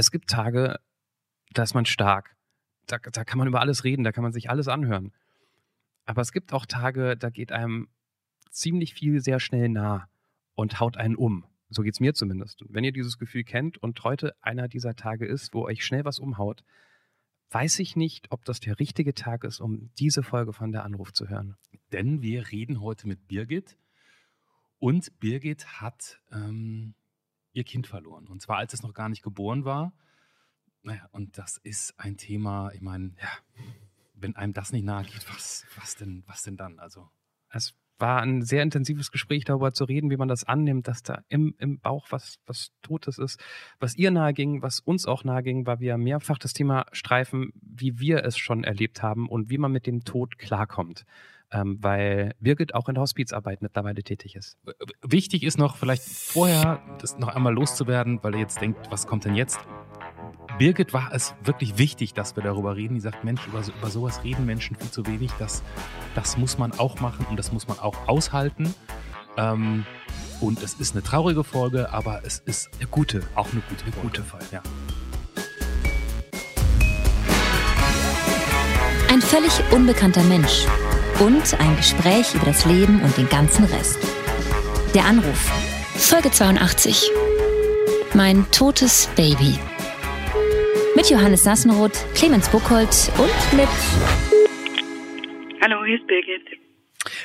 Es gibt Tage, da ist man stark. Da, da kann man über alles reden, da kann man sich alles anhören. Aber es gibt auch Tage, da geht einem ziemlich viel sehr schnell nah und haut einen um. So geht es mir zumindest. Und wenn ihr dieses Gefühl kennt und heute einer dieser Tage ist, wo euch schnell was umhaut, weiß ich nicht, ob das der richtige Tag ist, um diese Folge von der Anruf zu hören. Denn wir reden heute mit Birgit und Birgit hat ähm, ihr Kind verloren. Und zwar, als es noch gar nicht geboren war. Naja, und das ist ein Thema, ich meine, ja, wenn einem das nicht nahe geht, was, was, denn, was denn dann? Also. Es war ein sehr intensives Gespräch darüber zu reden, wie man das annimmt, dass da im, im Bauch was, was Totes ist. Was ihr nahe ging, was uns auch nahe ging, war wir mehrfach das Thema streifen, wie wir es schon erlebt haben und wie man mit dem Tod klarkommt. Ähm, weil Birgit auch in der Hospizarbeit mittlerweile tätig ist. Wichtig ist noch, vielleicht vorher das noch einmal loszuwerden, weil ihr jetzt denkt, was kommt denn jetzt? Birgit war es wirklich wichtig, dass wir darüber reden. Die sagt, Mensch, über, so, über sowas reden Menschen viel zu wenig. Das, das muss man auch machen und das muss man auch aushalten. Ähm, und es ist eine traurige Folge, aber es ist eine gute, auch eine gute, eine gute Folge. Ja. Ein völlig unbekannter Mensch und ein Gespräch über das Leben und den ganzen Rest. Der Anruf. Folge 82. Mein totes Baby. Mit Johannes Sassenroth, Clemens Buchholz und mit. Hallo, hier ist Birgit.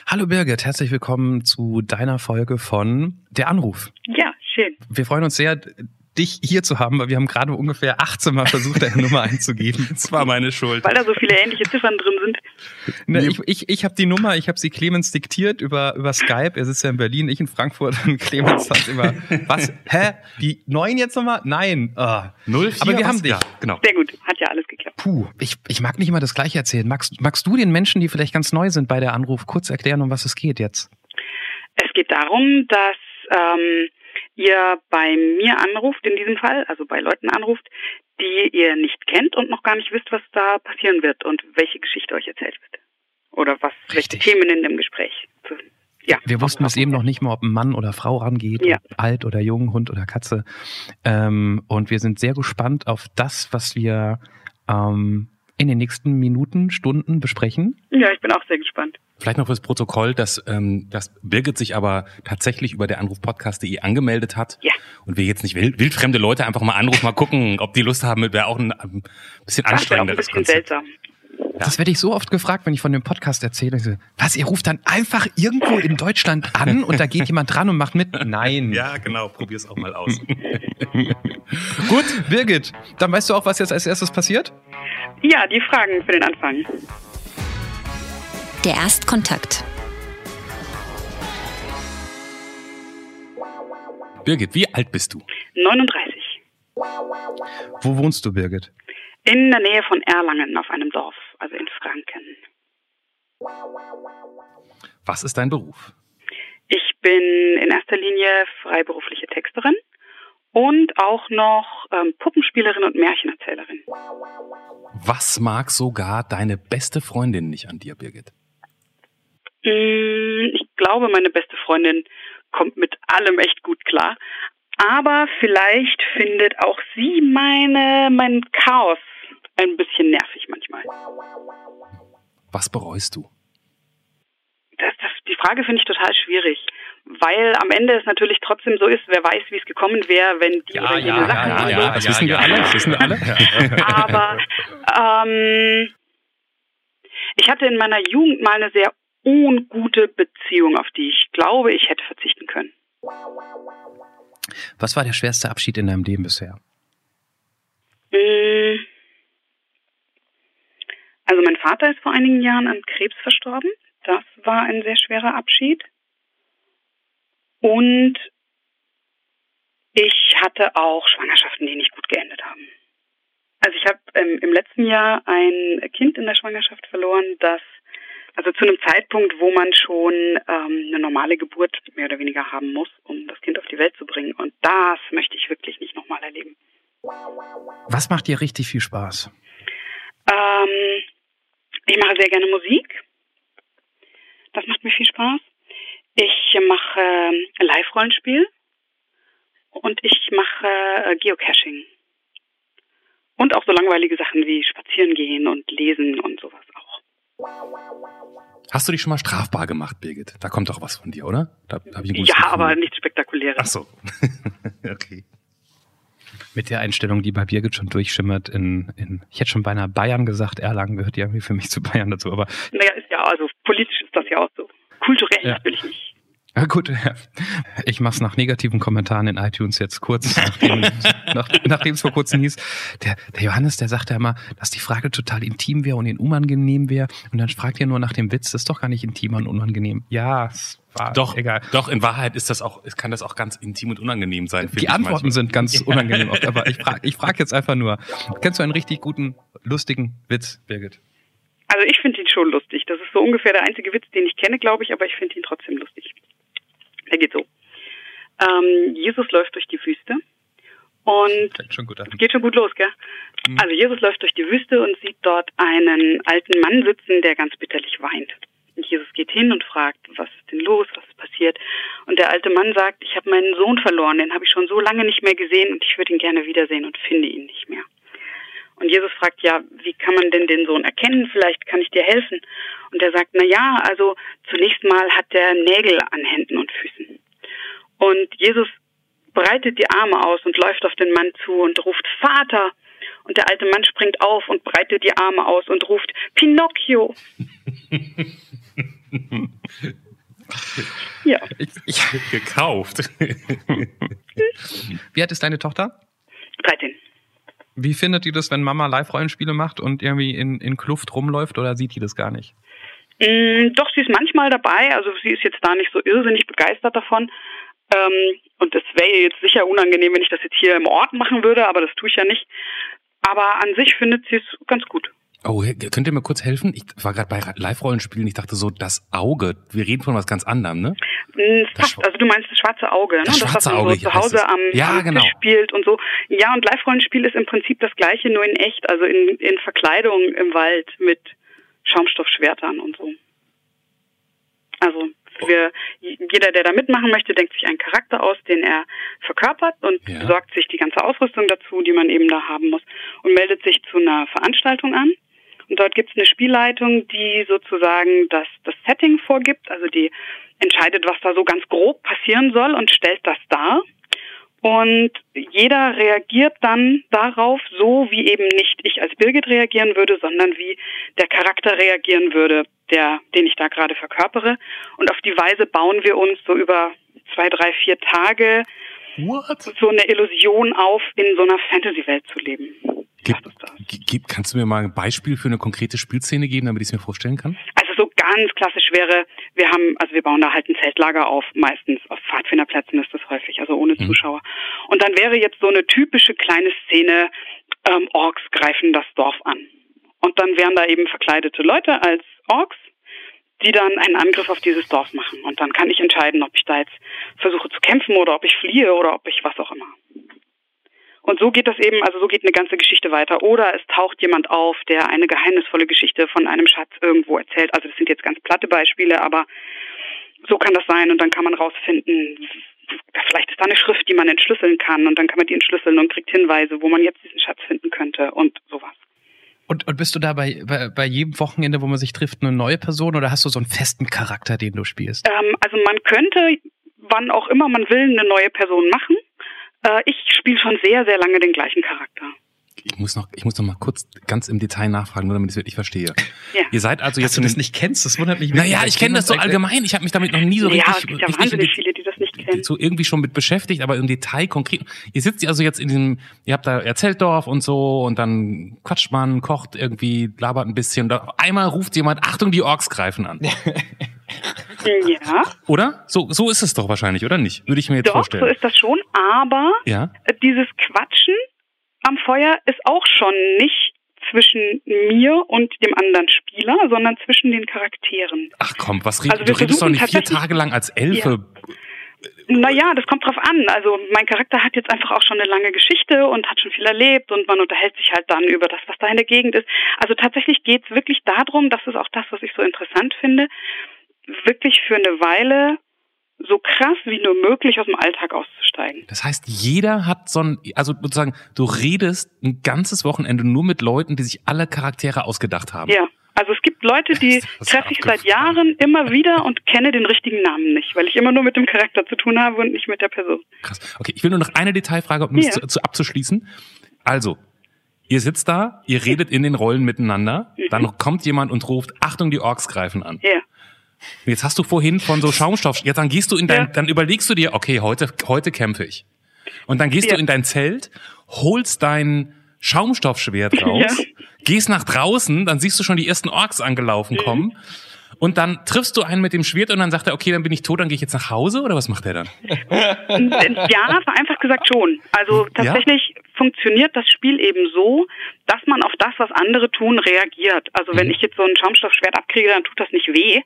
Hallo Birgit, herzlich willkommen zu deiner Folge von Der Anruf. Ja, schön. Wir freuen uns sehr, dich hier zu haben, weil wir haben gerade ungefähr 18 Mal versucht, deine Nummer einzugeben. Das war meine Schuld. Weil da so viele ähnliche Ziffern drin sind. Ne, ich ich, ich habe die Nummer, ich habe sie Clemens diktiert über, über Skype. Er sitzt ja in Berlin, ich in Frankfurt und Clemens hat immer, was, hä? Die neun jetzt nochmal? Nein. Ah. Null, Aber wir was? haben dich. Ja, genau. Sehr gut, hat ja alles geklappt. Puh, ich, ich mag nicht immer das Gleiche erzählen. Magst, magst du den Menschen, die vielleicht ganz neu sind bei der Anruf, kurz erklären, um was es geht jetzt? Es geht darum, dass ähm, ihr bei mir anruft in diesem Fall, also bei Leuten anruft, die ihr nicht kennt und noch gar nicht wisst, was da passieren wird und welche Geschichte euch erzählt wird. Oder was, welche Richtig. Themen in dem Gespräch. zu- Ja. Wir wussten bis eben noch nicht mal, ob ein Mann oder Frau rangeht, Ja. ob alt oder jung, Hund oder Katze. Ähm, und wir sind sehr gespannt auf das, was wir ähm, in den nächsten Minuten, Stunden besprechen. Ja, ich bin auch sehr gespannt. Vielleicht noch fürs Protokoll, dass, ähm, dass Birgit sich aber tatsächlich über der Anrufpodcast.de angemeldet hat. Ja. Und wir jetzt nicht wild, wildfremde Leute einfach mal anrufen, mal gucken, ob die Lust haben, wäre auch ein, ein bisschen Das wäre auch ein bisschen Konzept. seltsam. Das werde ich so oft gefragt, wenn ich von dem Podcast erzähle. So, was, ihr ruft dann einfach irgendwo in Deutschland an und da geht jemand dran und macht mit? Nein. Ja, genau, probier's auch mal aus. Gut, Birgit, dann weißt du auch, was jetzt als erstes passiert? Ja, die Fragen für den Anfang. Der Erstkontakt. Birgit, wie alt bist du? 39. Wo wohnst du, Birgit? In der Nähe von Erlangen auf einem Dorf, also in Franken. Was ist dein Beruf? Ich bin in erster Linie freiberufliche Texterin und auch noch ähm, Puppenspielerin und Märchenerzählerin. Was mag sogar deine beste Freundin nicht an dir, Birgit? Mm, Ich glaube, meine beste Freundin kommt mit allem echt gut klar. Aber vielleicht findet auch sie meine, mein Chaos ein bisschen nervig manchmal. Was bereust du? Das, das, die Frage finde ich total schwierig, weil am Ende es natürlich trotzdem so ist, wer weiß, wie es gekommen wäre, wenn die oder jene Sachen ja, ja, so. das wissen wir alle, das wissen wir alle. Aber ähm, ich hatte in meiner Jugend mal eine sehr ungute Beziehung, auf die ich glaube, ich hätte verzichten können. Was war der schwerste Abschied in deinem Leben bisher? Mm. Also mein Vater ist vor einigen Jahren an Krebs verstorben. Das war ein sehr schwerer Abschied. Und ich hatte auch Schwangerschaften, die nicht gut geendet haben. Also ich habe ähm, im letzten Jahr ein Kind in der Schwangerschaft verloren, das also zu einem Zeitpunkt, wo man schon ähm, eine normale Geburt mehr oder weniger haben muss, um das Kind auf die Welt zu bringen. Und das möchte ich wirklich nicht nochmal erleben. Was macht dir richtig viel Spaß? Ähm, ich mache sehr gerne Musik. Das macht mir viel Spaß. Ich mache ähm, Live-Rollenspiel und ich mache äh, Geocaching. langweilige Sachen wie spazieren gehen und lesen und sowas auch. Hast du dich schon mal strafbar gemacht, Birgit? Da kommt doch was von dir, oder? Da, da Ja, aber nichts Spektakuläres. Ach so. okay. Mit der Einstellung, die bei Birgit schon durchschimmert in, in ich hätte schon beinahe Bayern gesagt, Erlangen gehört ja irgendwie für mich zu Bayern dazu, aber Naja, ist ja, also politisch ist das ja auch so. Kulturell Ja. natürlich nicht. Ja, gut, ich mach's nach negativen Kommentaren in iTunes jetzt kurz, nachdem nach, nachdem es vor kurzem hieß. Der, der Johannes, der sagte immer, dass die Frage total intim wäre und ihn unangenehm wäre. Und dann fragt ihr nur nach dem Witz, das ist doch gar nicht intim und unangenehm. Ja, es war Doch, egal. doch, in Wahrheit ist das auch, es kann das auch ganz intim und unangenehm sein. Die ich Antworten manchmal. sind ganz unangenehm oft, aber ich frage ich frag jetzt einfach nur, kennst du einen richtig guten, lustigen Witz, Birgit? Also ich finde ihn schon lustig. Das ist so ungefähr der einzige Witz, den ich kenne, glaube ich, aber ich finde ihn trotzdem lustig. Der geht so. Ähm, Jesus läuft durch die Wüste und schon geht schon gut los, gell? Also Jesus läuft durch die Wüste und sieht dort einen alten Mann sitzen, der ganz bitterlich weint. Und Jesus geht hin und fragt, was ist denn los, was ist passiert? Und der alte Mann sagt, ich habe meinen Sohn verloren, den habe ich schon so lange nicht mehr gesehen und ich würde ihn gerne wiedersehen und finde ihn nicht mehr. Und Jesus fragt, ja, wie kann man denn den Sohn erkennen? Vielleicht kann ich dir helfen. Und er sagt, na ja, also zunächst mal hat er Nägel an Händen und Füßen. Und Jesus breitet die Arme aus und läuft auf den Mann zu und ruft Vater. Und der alte Mann springt auf und breitet die Arme aus und ruft Pinocchio. ja, Ich, ich, Gekauft. wie alt ist deine Tochter? 13. Wie findet die das, wenn Mama Live-Rollenspiele macht und irgendwie in, in Kluft rumläuft oder sieht die das gar nicht? Mm, doch, sie ist manchmal dabei. Also sie ist jetzt da nicht so irrsinnig begeistert davon. Ähm, und es wäre jetzt sicher unangenehm, wenn ich das jetzt hier im Ort machen würde, aber das tue ich ja nicht. Aber an sich findet sie es ganz gut. Oh, könnt ihr mir kurz helfen? Ich war gerade bei Live-Rollenspielen, ich dachte so, das Auge, wir reden von was ganz anderem, ne? Mm, Das Fast, also du meinst das schwarze Auge, ne? Das was schwarze man Auge, so zu Hause am, Ja, am genau. Tisch spielt und so. Ja, und Live-Rollenspiel ist im Prinzip das gleiche, nur in echt, also in, in Verkleidung im Wald mit Schaumstoffschwertern und so. Also für jeder, der da mitmachen möchte, denkt sich einen Charakter aus, den er verkörpert und Ja. besorgt sich die ganze Ausrüstung dazu, die man eben da haben muss und meldet sich zu einer Veranstaltung an. Und dort gibt es eine Spielleitung, die sozusagen das, das Setting vorgibt, also die entscheidet, was da so ganz grob passieren soll und stellt das dar. Und jeder reagiert dann darauf so, wie eben nicht ich als Birgit reagieren würde, sondern wie der Charakter reagieren würde, der, den ich da gerade verkörpere. Und auf die Weise bauen wir uns so über zwei, drei, vier Tage What? so eine Illusion auf, in so einer Fantasy-Welt zu leben. Gib, Das ist das. gib, kannst du mir mal ein Beispiel für eine konkrete Spielszene geben, damit ich es mir vorstellen kann? Also so ganz klassisch wäre, wir haben, also wir bauen da halt ein Zeltlager auf, meistens auf Pfadfinderplätzen ist das häufig, also ohne Mhm. Zuschauer. Und dann wäre jetzt so eine typische kleine Szene, ähm, Orks greifen das Dorf an. Und dann wären da eben verkleidete Leute als Orks, die dann einen Angriff auf dieses Dorf machen. Und dann kann ich entscheiden, ob ich da jetzt versuche zu kämpfen oder ob ich fliehe oder ob ich was auch immer. Und so geht das eben, also so geht eine ganze Geschichte weiter. Oder es taucht jemand auf, der eine geheimnisvolle Geschichte von einem Schatz irgendwo erzählt. Also das sind jetzt ganz platte Beispiele, aber so kann das sein und dann kann man rausfinden, vielleicht ist da eine Schrift, die man entschlüsseln kann und dann kann man die entschlüsseln und kriegt Hinweise, wo man jetzt diesen Schatz finden könnte und sowas. Und, und bist du da bei, bei, bei jedem Wochenende, wo man sich trifft, eine neue Person oder hast du so einen festen Charakter, den du spielst? Ähm, also man könnte, wann auch immer man will, eine neue Person machen. Äh, ich spiele schon sehr, sehr lange den gleichen Charakter. Ich muss noch, ich muss noch mal kurz ganz im Detail nachfragen, nur damit ich es wirklich verstehe. Ja. Ihr seid also Dass jetzt du in das nicht kennst, das wundert mich. Naja, ich kenne das so allgemein. Ich habe mich damit noch nie so ja, richtig, es gibt ja richtig wahnsinnig in viele, die das nicht kennen. so irgendwie schon mit beschäftigt, aber im Detail konkret. Ihr sitzt also jetzt in diesem, ihr habt da Erzähldorf und so und dann quatscht man, kocht irgendwie, labert ein bisschen. Und auf einmal ruft jemand, Achtung, die Orks greifen an. Ja, Oder? So, so ist es doch wahrscheinlich, oder nicht? Würde ich mir jetzt doch, so vorstellen. ist das schon, aber ja? dieses Quatschen am Feuer ist auch schon nicht zwischen mir und dem anderen Spieler, sondern zwischen den Charakteren. Ach komm, was red, Also du redest doch nicht vier Tage lang als Elfe. Naja, das kommt drauf an. Also mein Charakter hat jetzt einfach auch schon eine lange Geschichte und hat schon viel erlebt und man unterhält sich halt dann über das, was da in der Gegend ist. Also tatsächlich geht's wirklich darum, das ist auch das, was ich so interessant finde, wirklich für eine Weile so krass wie nur möglich aus dem Alltag auszusteigen. Das heißt, jeder hat so ein, also sozusagen, du redest ein ganzes Wochenende nur mit Leuten, die sich alle Charaktere ausgedacht haben. Ja. Also es gibt Leute, die treffe ich seit Jahren immer wieder und kenne den richtigen Namen nicht, weil ich immer nur mit dem Charakter zu tun habe und nicht mit der Person. Krass. Okay, ich will nur noch eine Detailfrage, um ja. das zu, zu, abzuschließen. Also, ihr sitzt da, ihr redet in den Rollen miteinander, mhm. dann kommt jemand und ruft, Achtung, die Orks greifen an. Ja. Jetzt hast du vorhin von so Schaumstoff, jetzt dann gehst du in dein, ja. dann überlegst du dir, okay, heute, heute kämpfe ich. Und dann gehst ja. du in dein Zelt, holst dein Schaumstoffschwert raus, ja. gehst nach draußen, dann siehst du schon die ersten Orks angelaufen kommen. Mhm. Und dann triffst du einen mit dem Schwert und dann sagt er, okay, dann bin ich tot, dann gehe ich jetzt nach Hause oder was macht er dann? Ja, vereinfacht gesagt schon. Also tatsächlich ja? funktioniert das Spiel eben so, dass man auf das, was andere tun, reagiert. Also wenn mhm. ich jetzt so ein Schaumstoffschwert abkriege, dann tut das nicht weh.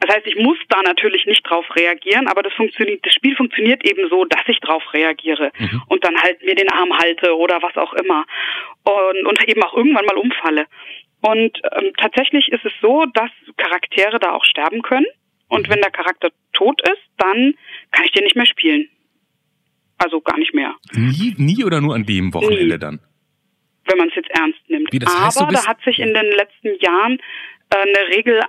Das heißt, ich muss da natürlich nicht drauf reagieren, aber das funktioniert, das Spiel funktioniert eben so, dass ich drauf reagiere mhm. und dann halt mir den Arm halte oder was auch immer und, und eben auch irgendwann mal umfalle. Und ähm, tatsächlich ist es so, dass Charaktere da auch sterben können. Und mhm. wenn der Charakter tot ist, dann kann ich den nicht mehr spielen. Also gar nicht mehr. Nie, nie oder nur an dem Wochenende nie. dann? Wenn man es jetzt ernst nimmt. Wie, das heißt, Aber da hat sich in den letzten Jahren äh, eine Regel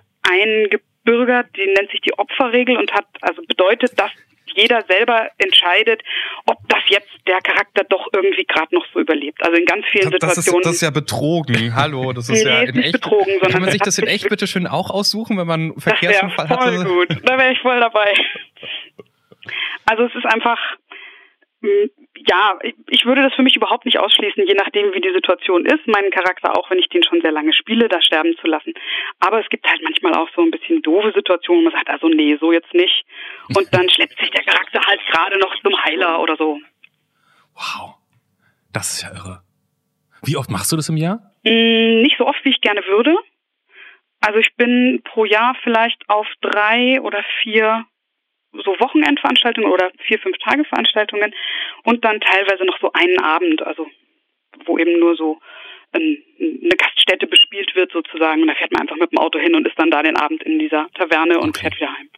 eingebürgert, die nennt sich die Opferregel und hat also bedeutet, dass jeder selber entscheidet, ob das jetzt der Charakter doch irgendwie gerade noch so überlebt. Also in ganz vielen das Situationen. Ist, das ist ja betrogen. Hallo, das ist nee, ja in echt. Betrogen, sondern kann man sich das in echt bitte schön auch aussuchen, wenn man einen Verkehrsunfall hat? Voll gut, da wäre ich voll dabei. Also es ist einfach hm, ja, ich würde das für mich überhaupt nicht ausschließen, je nachdem, wie die Situation ist, meinen Charakter, auch wenn ich den schon sehr lange spiele, da sterben zu lassen. Aber es gibt halt manchmal auch so ein bisschen doofe Situationen, wo man sagt, also nee, so jetzt nicht. Und dann schleppt sich der Charakter halt gerade noch zum Heiler oder so. Wow. Das ist ja irre. Wie oft machst du das im Jahr? Mm, nicht so oft, wie ich gerne würde. Also ich bin pro Jahr vielleicht auf drei oder vier so Wochenendveranstaltungen oder vier, fünf Tage Veranstaltungen und dann teilweise noch so einen Abend, also wo eben nur so ein, eine Gaststätte bespielt wird sozusagen. Und da fährt man einfach mit dem Auto hin und ist dann da den Abend in dieser Taverne und okay. fährt wieder heim.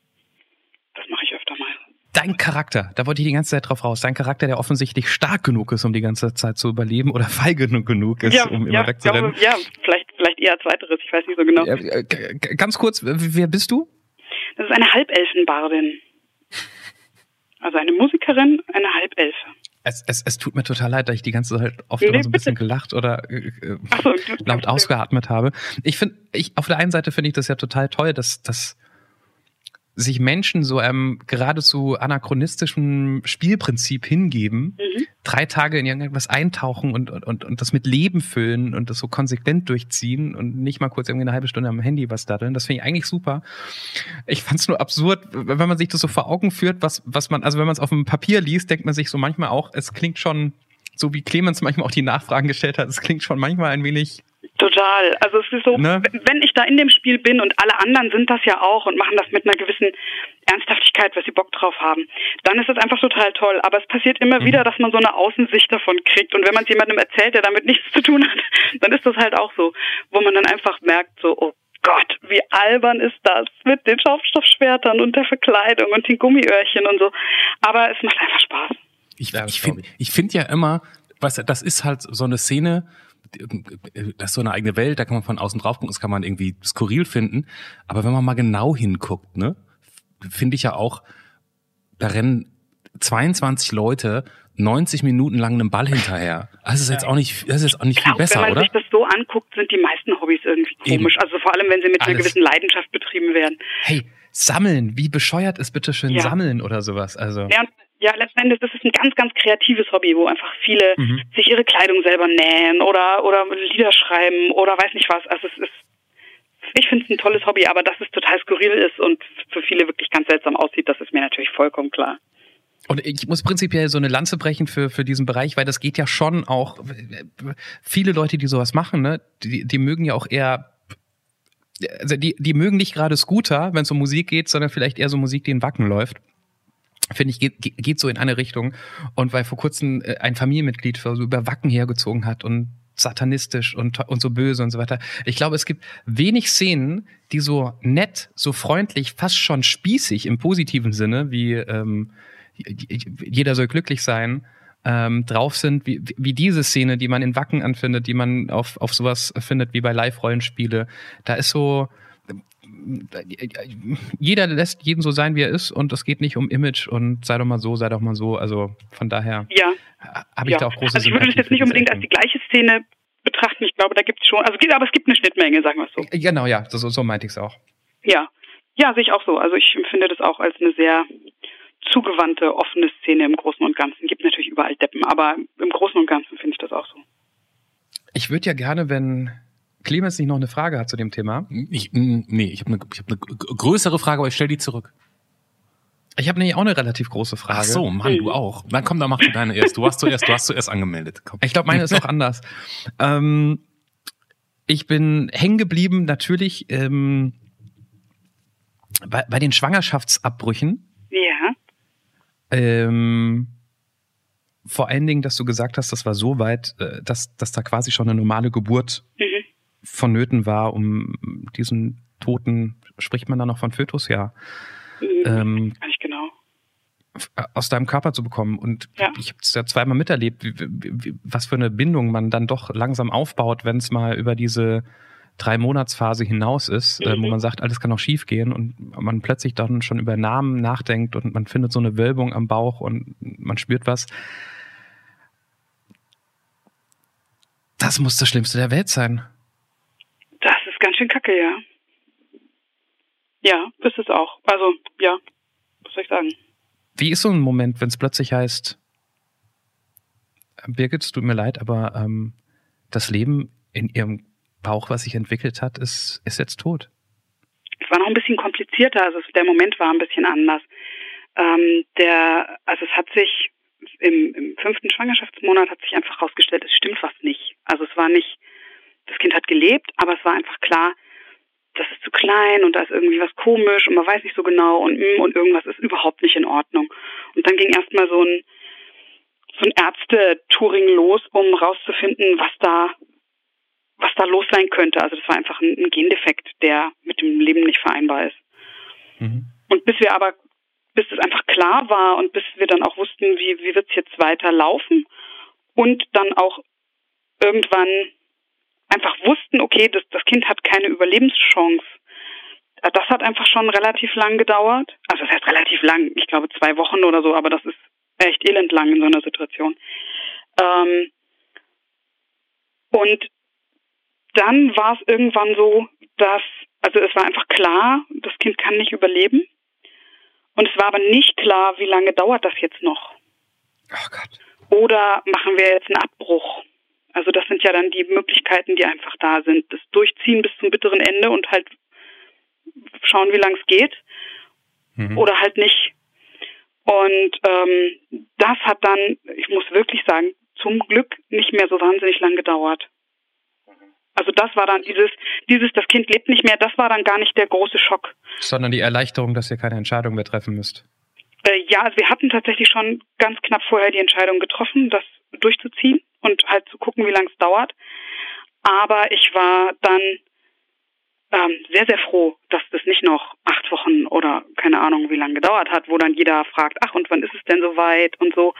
Das mache ich öfter mal. Dein Charakter, da wollte ich die ganze Zeit drauf raus. Dein Charakter, der offensichtlich stark genug ist, um die ganze Zeit zu überleben oder feige genug ist, ja, um immer ja, wegzurennen. Glaube, ja, vielleicht, vielleicht eher zweiteres, ich weiß nicht so genau. Ja, ganz kurz, wer bist du? Das ist eine Halbelfenbardin. Also eine Musikerin, eine Halbelfe. Es, es, es tut mir total leid, dass ich die ganze Zeit oft nee, immer so ein bisschen gelacht oder äh, äh so, laut ausgeatmet habe. Ich finde, ich, auf der einen Seite finde ich das ja total toll, dass, dass sich Menschen so einem geradezu anachronistischen Spielprinzip hingeben, mhm. drei Tage in irgendwas eintauchen und, und, und das mit Leben füllen und das so konsequent durchziehen und nicht mal kurz irgendwie eine halbe Stunde am Handy was daddeln. Das finde ich eigentlich super. Ich fand es nur absurd, wenn man sich das so vor Augen führt, was, was man, also wenn man es auf dem Papier liest, denkt man sich so manchmal auch, es klingt schon, so wie Clemens manchmal auch die Nachfragen gestellt hat, es klingt schon manchmal ein wenig Total. Also es ist so, ne? wenn ich da in dem Spiel bin und alle anderen sind das ja auch und machen das mit einer gewissen Ernsthaftigkeit, was sie Bock drauf haben, dann ist es einfach total toll. Aber es passiert immer mhm. wieder, dass man so eine Außensicht davon kriegt. Und wenn man es jemandem erzählt, der damit nichts zu tun hat, dann ist das halt auch so, wo man dann einfach merkt, so, oh Gott, wie albern ist das mit den Schaufstoffschwertern und der Verkleidung und den Gummiöhrchen und so. Aber es macht einfach Spaß. Ich, ich finde ich find ja immer, was, das ist halt so eine Szene, das ist so eine eigene Welt, da kann man von außen drauf gucken, das kann man irgendwie skurril finden. Aber wenn man mal genau hinguckt, ne, finde ich ja auch, da rennen 22 Leute 90 Minuten lang einem Ball hinterher. Das ist jetzt auch nicht, das ist jetzt auch nicht viel besser, oder? Wenn man oder? sich das so anguckt, sind die meisten Hobbys irgendwie komisch. Eben. Also vor allem, wenn sie mit Alles. einer gewissen Leidenschaft betrieben werden. Hey, sammeln, wie bescheuert ist bitte schön ja. sammeln oder sowas? Also. Ja, ja, letzten Endes, das ist ein ganz, ganz kreatives Hobby, wo einfach viele mhm. sich ihre Kleidung selber nähen oder, oder Lieder schreiben oder weiß nicht was. Also es ist, ich finde es ein tolles Hobby, aber dass es total skurril ist und für viele wirklich ganz seltsam aussieht, das ist mir natürlich vollkommen klar. Und ich muss prinzipiell so eine Lanze brechen für, für diesen Bereich, weil das geht ja schon auch, viele Leute, die sowas machen, ne, die, die mögen ja auch eher also die, die mögen nicht gerade Scooter, wenn es um Musik geht, sondern vielleicht eher so Musik, die in Wacken läuft finde ich, geht, geht so in eine Richtung. Und weil vor kurzem äh, ein Familienmitglied so über Wacken hergezogen hat und satanistisch und, und so böse und so weiter. Ich glaube, es gibt wenig Szenen, die so nett, so freundlich, fast schon spießig im positiven Sinne, wie ähm, jeder soll glücklich sein, ähm, drauf sind, wie, wie diese Szene, die man in Wacken anfindet, die man auf, auf sowas findet wie bei Live-Rollenspiele. Da ist so, jeder lässt jeden so sein, wie er ist und es geht nicht um Image und sei doch mal so, sei doch mal so. Also von daher ja. habe ich ja. da auch große Also ich würde das jetzt nicht unbedingt als die gleiche Szene betrachten. Ich glaube, da gibt es schon, also aber es gibt eine Schnittmenge, sagen wir es so. Genau, ja, so, so meinte ich es auch. Ja. Ja, sehe ich auch so. Also ich empfinde das auch als eine sehr zugewandte, offene Szene im Großen und Ganzen. Gibt natürlich überall Deppen, aber im Großen und Ganzen finde ich das auch so. Ich würde ja gerne, wenn Clemens nicht noch eine Frage hat zu dem Thema. Ich, nee, ich habe eine, hab eine größere Frage, aber ich stelle die zurück. Ich habe nämlich auch eine relativ große Frage. Ach so, Mann, du auch. Dann komm, dann mach du deine erst. Du hast zuerst, du hast zuerst angemeldet. Komm. Ich glaube, meine ist auch anders. Ähm, ich bin hängen geblieben natürlich ähm, bei, bei den Schwangerschaftsabbrüchen. Ja. Ähm, vor allen Dingen, dass du gesagt hast, das war so weit, äh, dass, dass da quasi schon eine normale Geburt mhm. Vonnöten war, um diesen Toten, spricht man da noch von Fötus, ja. Mhm. Ähm, ich genau. Aus deinem Körper zu bekommen. Und ja. ich habe es ja zweimal miterlebt, wie, wie, was für eine Bindung man dann doch langsam aufbaut, wenn es mal über diese drei Monatsphase hinaus ist, mhm. äh, wo mhm. man sagt, alles kann auch schief gehen und man plötzlich dann schon über Namen nachdenkt und man findet so eine Wölbung am Bauch und man spürt was. Das muss das Schlimmste der Welt sein. Ist ganz schön kacke, ja. Ja, ist es auch. Also, ja, was soll ich sagen? Wie ist so ein Moment, wenn es plötzlich heißt, Birgit, es tut mir leid, aber ähm, das Leben in ihrem Bauch, was sich entwickelt hat, ist, ist jetzt tot? Es war noch ein bisschen komplizierter, also der Moment war ein bisschen anders. Ähm, der, also es hat sich im, im fünften Schwangerschaftsmonat hat sich einfach herausgestellt, es stimmt was nicht. Also es war nicht, das Kind hat gelebt, aber es war einfach klar, das ist zu klein und da ist irgendwie was komisch und man weiß nicht so genau und, mm, und irgendwas ist überhaupt nicht in Ordnung. Und dann ging erstmal so ein, so ein Ärzte-Touring los, um rauszufinden, was da, was da los sein könnte. Also das war einfach ein, ein Gendefekt, der mit dem Leben nicht vereinbar ist. Mhm. Und bis wir aber bis es einfach klar war und bis wir dann auch wussten, wie, wie wird es jetzt weiter laufen und dann auch irgendwann einfach wussten, okay, das, das Kind hat keine Überlebenschance. Äh, das hat einfach schon relativ lang gedauert. Also das heißt relativ lang, ich glaube zwei Wochen oder so, aber das ist echt elend lang in so einer Situation. Ähm, und dann war es irgendwann so, dass, also es war einfach klar, das Kind kann nicht überleben. Und es war aber nicht klar, wie lange dauert das jetzt noch. Oh Gott. Oder machen wir jetzt einen Abbruch? Also das sind ja dann die Möglichkeiten, die einfach da sind. Das Durchziehen bis zum bitteren Ende und halt schauen, wie lang es geht. Mhm. Oder halt nicht. Und ähm, das hat dann, ich muss wirklich sagen, zum Glück nicht mehr so wahnsinnig lang gedauert. Also das war dann dieses, dieses, das Kind lebt nicht mehr, das war dann gar nicht der große Schock. Sondern die Erleichterung, dass ihr keine Entscheidung mehr treffen müsst. Äh, ja, also wir hatten tatsächlich schon ganz knapp vorher die Entscheidung getroffen, das durchzuziehen und halt zu gucken, wie lange es dauert. Aber ich war dann ähm, sehr, sehr froh, dass das nicht noch acht Wochen oder keine Ahnung, wie lange gedauert hat, wo dann jeder fragt, ach und wann ist es denn soweit und so.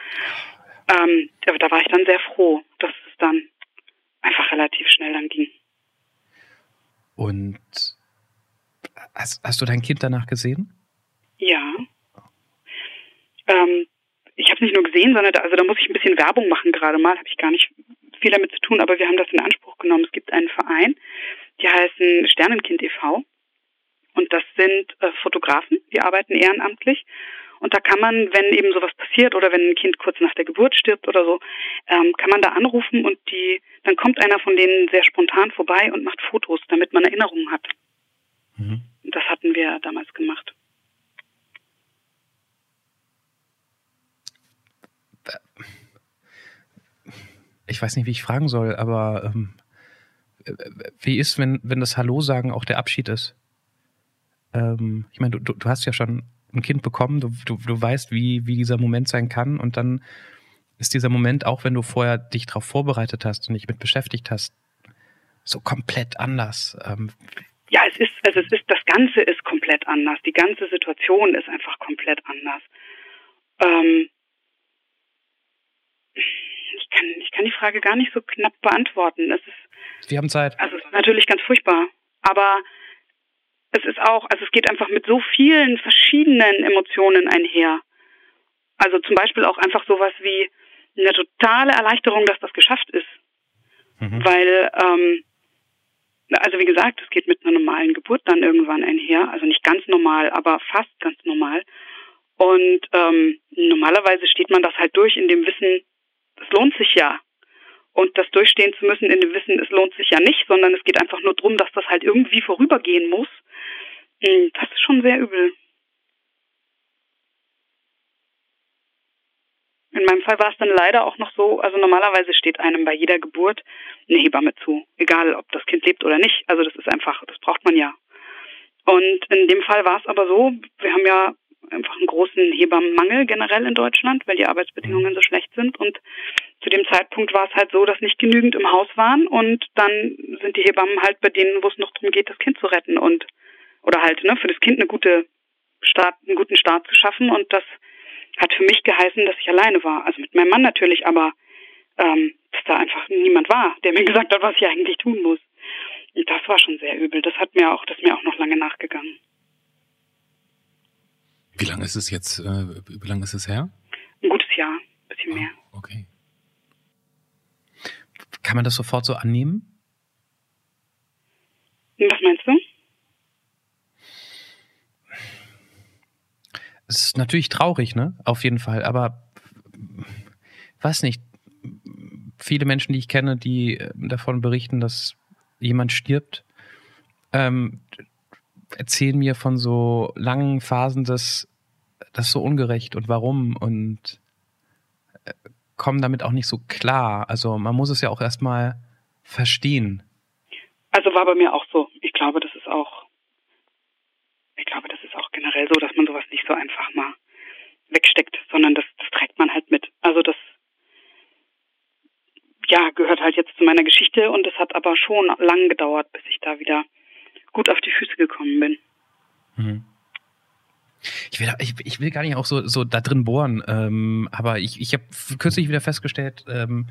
Ähm, da, da war ich dann sehr froh, dass es dann einfach relativ schnell dann ging. Und hast, hast du dein Kind danach gesehen? Ja. Ähm, ich habe es nicht nur gesehen, sondern da, also da muss ich ein bisschen Werbung machen gerade mal, habe ich gar nicht viel damit zu tun, aber wir haben das in Anspruch genommen. Es gibt einen Verein, die heißen Sternenkind e.V. Und das sind äh, Fotografen, die arbeiten ehrenamtlich und da kann man, wenn eben sowas passiert oder wenn ein Kind kurz nach der Geburt stirbt oder so, ähm, kann man da anrufen und die, dann kommt einer von denen sehr spontan vorbei und macht Fotos, damit man Erinnerungen hat. Mhm. Das hatten wir damals gemacht. Ich weiß nicht, wie ich fragen soll, aber ähm, wie ist, wenn, wenn das Hallo sagen auch der Abschied ist? Ähm, ich meine, du, du hast ja schon ein Kind bekommen, du, du, du weißt, wie, wie dieser Moment sein kann und dann ist dieser Moment, auch wenn du vorher dich darauf vorbereitet hast und dich mit beschäftigt hast, so komplett anders. Ähm, ja, es ist, also es ist, das Ganze ist komplett anders. Die ganze Situation ist einfach komplett anders. Ähm, ich kann, ich kann die Frage gar nicht so knapp beantworten. Es ist, Wir haben Zeit. Also es ist natürlich ganz furchtbar. Aber es ist auch, also es geht einfach mit so vielen verschiedenen Emotionen einher. Also zum Beispiel auch einfach sowas wie eine totale Erleichterung, dass das geschafft ist. Mhm. Weil, ähm, also wie gesagt, es geht mit einer normalen Geburt dann irgendwann einher. Also nicht ganz normal, aber fast ganz normal. Und ähm, normalerweise steht man das halt durch in dem Wissen, es lohnt sich ja. Und das durchstehen zu müssen in dem Wissen, es lohnt sich ja nicht, sondern es geht einfach nur darum, dass das halt irgendwie vorübergehen muss. Hm, das ist schon sehr übel. In meinem Fall war es dann leider auch noch so, also normalerweise steht einem bei jeder Geburt eine Hebamme zu, egal ob das Kind lebt oder nicht. Also das ist einfach, das braucht man ja. Und in dem Fall war es aber so, wir haben ja einfach einen großen Hebammenmangel generell in Deutschland, weil die Arbeitsbedingungen so schlecht sind. Und zu dem Zeitpunkt war es halt so, dass nicht genügend im Haus waren und dann sind die Hebammen halt bei denen, wo es noch darum geht, das Kind zu retten und oder halt ne, für das Kind eine gute Start, einen guten Start zu schaffen. Und das hat für mich geheißen, dass ich alleine war. Also mit meinem Mann natürlich, aber ähm, dass da einfach niemand war, der mir gesagt hat, was ich eigentlich tun muss. Und das war schon sehr übel. Das hat mir auch, das ist mir auch noch lange nachgegangen. Wie lange ist es jetzt, äh, wie lange ist es her? Ein gutes Jahr, ein bisschen mehr. Oh, okay. Kann man das sofort so annehmen? Was meinst du? Es ist natürlich traurig, ne? Auf jeden Fall. Aber weiß nicht. Viele Menschen, die ich kenne, die äh, davon berichten, dass jemand stirbt, ähm, erzählen mir von so langen Phasen des, das ist so ungerecht und warum und äh, kommen damit auch nicht so klar. Also man muss es ja auch erstmal verstehen. Also war bei mir auch so. Ich glaube, das ist auch, ich glaube, das ist auch generell so, dass man sowas nicht so einfach mal wegsteckt, sondern das, das trägt man halt mit. Also das, ja, gehört halt jetzt zu meiner Geschichte und es hat aber schon lang gedauert, bis ich da wieder gut auf die Füße gekommen bin. Mhm. Ich will, ich, ich, will gar nicht auch so, so da drin bohren, ähm, aber ich, ich habe kürzlich wieder festgestellt, ähm,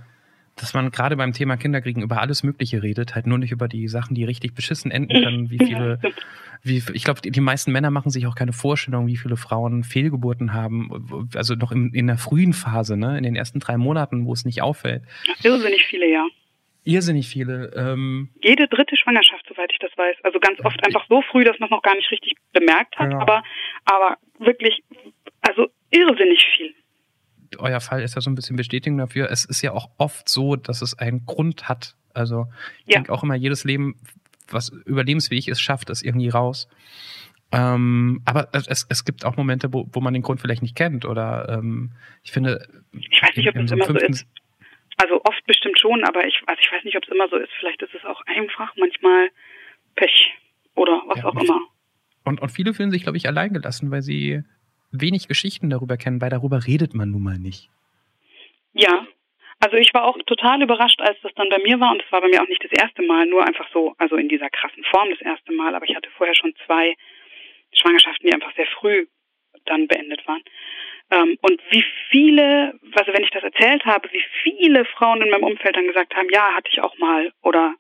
dass man gerade beim Thema Kinderkriegen über alles Mögliche redet, halt nur nicht über die Sachen, die richtig beschissen enden können. Wie viele, wie, ich glaube, die, die, meisten Männer machen sich auch keine Vorstellung, wie viele Frauen Fehlgeburten haben, also noch in, in der frühen Phase, ne, in den ersten drei Monaten, wo es nicht auffällt. Irrsinnig viele, ja. Irrsinnig viele. Ähm, Jede dritte Schwangerschaft, soweit ich das weiß. Also ganz oft einfach so früh, dass man es noch gar nicht richtig bemerkt hat, ja. aber, aber wirklich, also irrsinnig viel. Euer Fall ist ja so ein bisschen Bestätigung dafür. Es ist ja auch oft so, dass es einen Grund hat. Also ich ja. denke auch immer, jedes Leben, was überlebensfähig ist, schafft es irgendwie raus. Ähm, aber es, es gibt auch Momente, wo, wo man den Grund vielleicht nicht kennt. Oder ähm, ich finde. Ich weiß nicht, ob es so immer so ist. Also oft bestimmt schon, aber ich, also ich weiß nicht, ob es immer so ist. Vielleicht ist es auch einfach manchmal Pech oder was ja, auch immer. Und, und viele fühlen sich, glaube ich, alleingelassen, weil sie wenig Geschichten darüber kennen, weil darüber redet man nun mal nicht. Ja, also ich war auch total überrascht, als das dann bei mir war und es war bei mir auch nicht das erste Mal, nur einfach so, also in dieser krassen Form das erste Mal, aber ich hatte vorher schon zwei Schwangerschaften, die einfach sehr früh dann beendet waren. Ähm, und wie viele, also wenn ich das erzählt habe, wie viele Frauen in meinem Umfeld dann gesagt haben, ja, hatte ich auch mal oder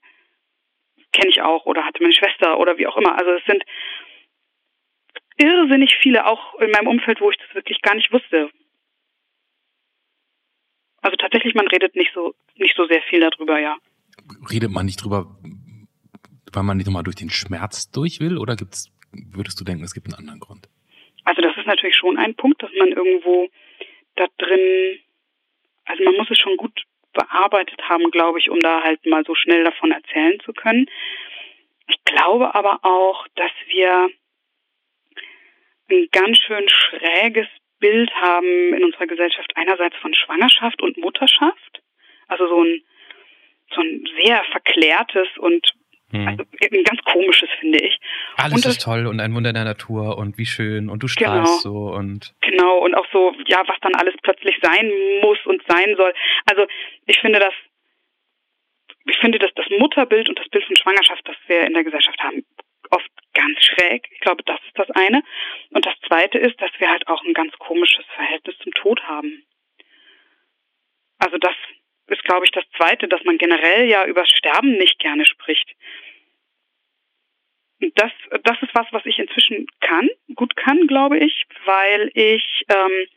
kenne ich auch oder hatte meine Schwester oder wie auch immer. Also es sind irrsinnig viele auch in meinem Umfeld, wo ich das wirklich gar nicht wusste. Also tatsächlich, man redet nicht so nicht so sehr viel darüber, ja. Redet man nicht drüber, weil man nicht nochmal durch den Schmerz durch will, oder gibt's, würdest du denken, es gibt einen anderen Grund? Also das ist natürlich schon ein Punkt, dass man irgendwo da drin, also man muss es schon gut bearbeitet haben, glaube ich, um da halt mal so schnell davon erzählen zu können. Ich glaube aber auch, dass wir ein ganz schön schräges Bild haben in unserer Gesellschaft einerseits von Schwangerschaft und Mutterschaft. Also so ein, so ein sehr verklärtes und Hm. Also ein ganz komisches, finde ich. Alles das, ist toll und ein Wunder der Natur und wie schön und du strahlst genau, so und. Genau, und auch so, ja, was dann alles plötzlich sein muss und sein soll. Also ich finde das, ich finde dass das Mutterbild und das Bild von Schwangerschaft, das wir in der Gesellschaft haben, oft ganz schräg. Ich glaube, das ist das eine. Und das zweite ist, dass wir halt auch ein ganz komisches Verhältnis zum Tod haben. Also das ist, glaube ich, das Zweite, dass man generell ja über Sterben nicht gerne spricht. Das, das ist was, was ich inzwischen kann, gut kann, glaube ich, weil ich ähm,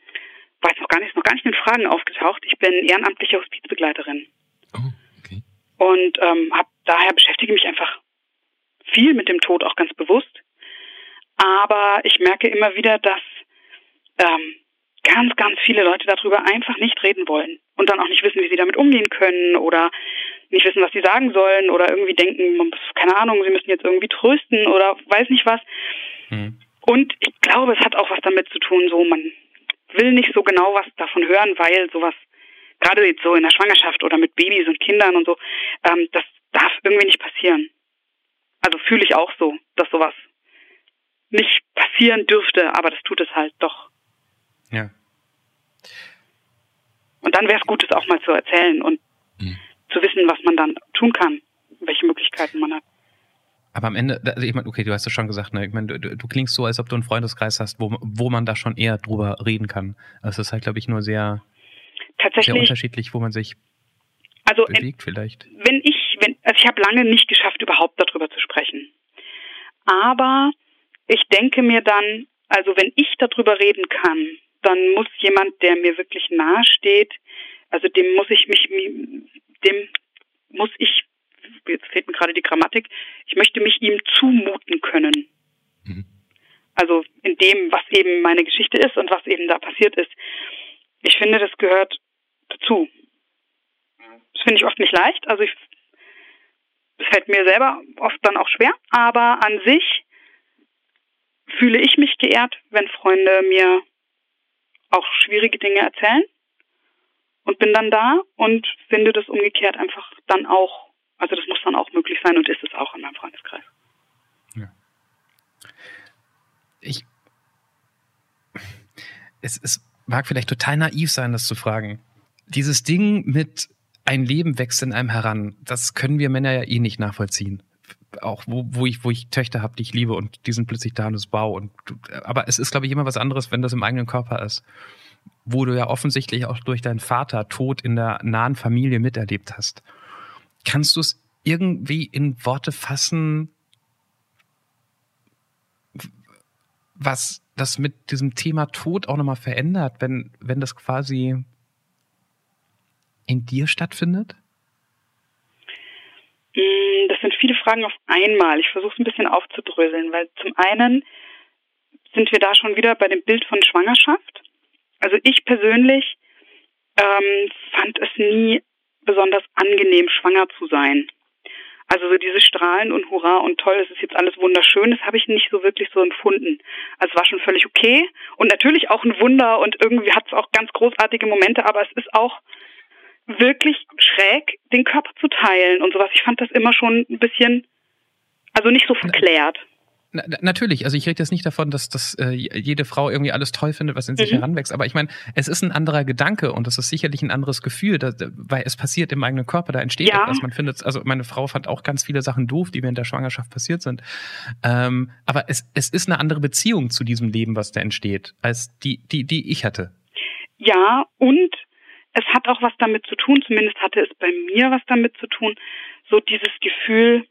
weiß noch gar nicht, ist noch gar nicht in Fragen aufgetaucht. Ich bin ehrenamtliche Hospizbegleiterin. Oh, okay. Und ähm, hab, daher beschäftige mich einfach viel mit dem Tod auch ganz bewusst. Aber ich merke immer wieder, dass ähm, ganz, ganz viele Leute darüber einfach nicht reden wollen und dann auch nicht wissen, wie sie damit umgehen können oder nicht wissen, was sie sagen sollen oder irgendwie denken, keine Ahnung, sie müssen jetzt irgendwie trösten oder weiß nicht was. Mhm. Und ich glaube, es hat auch was damit zu tun, so man will nicht so genau was davon hören, weil sowas, gerade jetzt so in der Schwangerschaft oder mit Babys und Kindern und so, ähm, das darf irgendwie nicht passieren. Also fühle ich auch so, dass sowas nicht passieren dürfte, aber das tut es halt doch. Ja. Und dann wäre es gut, es auch mal zu erzählen und mhm. zu wissen, was man dann tun kann, welche Möglichkeiten man hat. Aber am Ende, also ich meine, okay, du hast es schon gesagt, ne? Ich meine, du, du, klingst so, als ob du einen Freundeskreis hast, wo, wo man da schon eher drüber reden kann. Also es ist halt, glaube ich, nur sehr, sehr unterschiedlich, wo man sich also bewegt in, vielleicht. Wenn ich, wenn, also ich habe lange nicht geschafft, überhaupt darüber zu sprechen. Aber ich denke mir dann, also wenn ich darüber reden kann, dann muss jemand, der mir wirklich nahe steht, also dem muss ich mich, dem muss ich, jetzt fehlt mir gerade die Grammatik, ich möchte mich ihm zumuten können. Mhm. Also in dem, was eben meine Geschichte ist und was eben da passiert ist. Ich finde, das gehört dazu. Das finde ich oft nicht leicht. Also ich, es fällt mir selber oft dann auch schwer, aber an sich fühle ich mich geehrt, wenn Freunde mir auch schwierige Dinge erzählen und bin dann da und finde das umgekehrt einfach dann auch, also das muss dann auch möglich sein und ist es auch in meinem Freundeskreis. Ja. Ich, es, es mag vielleicht total naiv sein, das zu fragen. Dieses Ding mit ein Leben wächst in einem heran, das können wir Männer ja eh nicht nachvollziehen auch wo, wo ich, wo ich Töchter habe, die ich liebe und die sind plötzlich da und das Bau. Und aber es ist, glaube ich, immer was anderes, wenn das im eigenen Körper ist. Wo du ja offensichtlich auch durch deinen Vater Tod in der nahen Familie miterlebt hast. Kannst du es irgendwie in Worte fassen, was das mit diesem Thema Tod auch nochmal verändert, wenn, wenn das quasi in dir stattfindet? Mm, das sind viele Fragen auf einmal. Ich versuche es ein bisschen aufzudröseln, weil zum einen sind wir da schon wieder bei dem Bild von Schwangerschaft. Also ich persönlich ähm, fand es nie besonders angenehm, schwanger zu sein. Also so diese Strahlen und Hurra und toll, es ist jetzt alles wunderschön, das habe ich nicht so wirklich so empfunden. Also es war schon völlig okay und natürlich auch ein Wunder und irgendwie hat es auch ganz großartige Momente, aber es ist auch wirklich schräg, den Körper zu teilen und sowas. Ich fand das immer schon ein bisschen, also nicht so verklärt. Na, natürlich, also ich rede jetzt nicht davon, dass, dass äh, jede Frau irgendwie alles toll findet, was in sich mhm. heranwächst, aber ich meine, es ist ein anderer Gedanke und es ist sicherlich ein anderes Gefühl, da, weil es passiert im eigenen Körper, da entsteht ja. etwas. Man findet, also meine Frau fand auch ganz viele Sachen doof, die während der Schwangerschaft passiert sind. Ähm, aber es, es ist eine andere Beziehung zu diesem Leben, was da entsteht, als die, die, die ich hatte. Ja, und es hat auch was damit zu tun, zumindest hatte es bei mir was damit zu tun, so dieses Gefühl,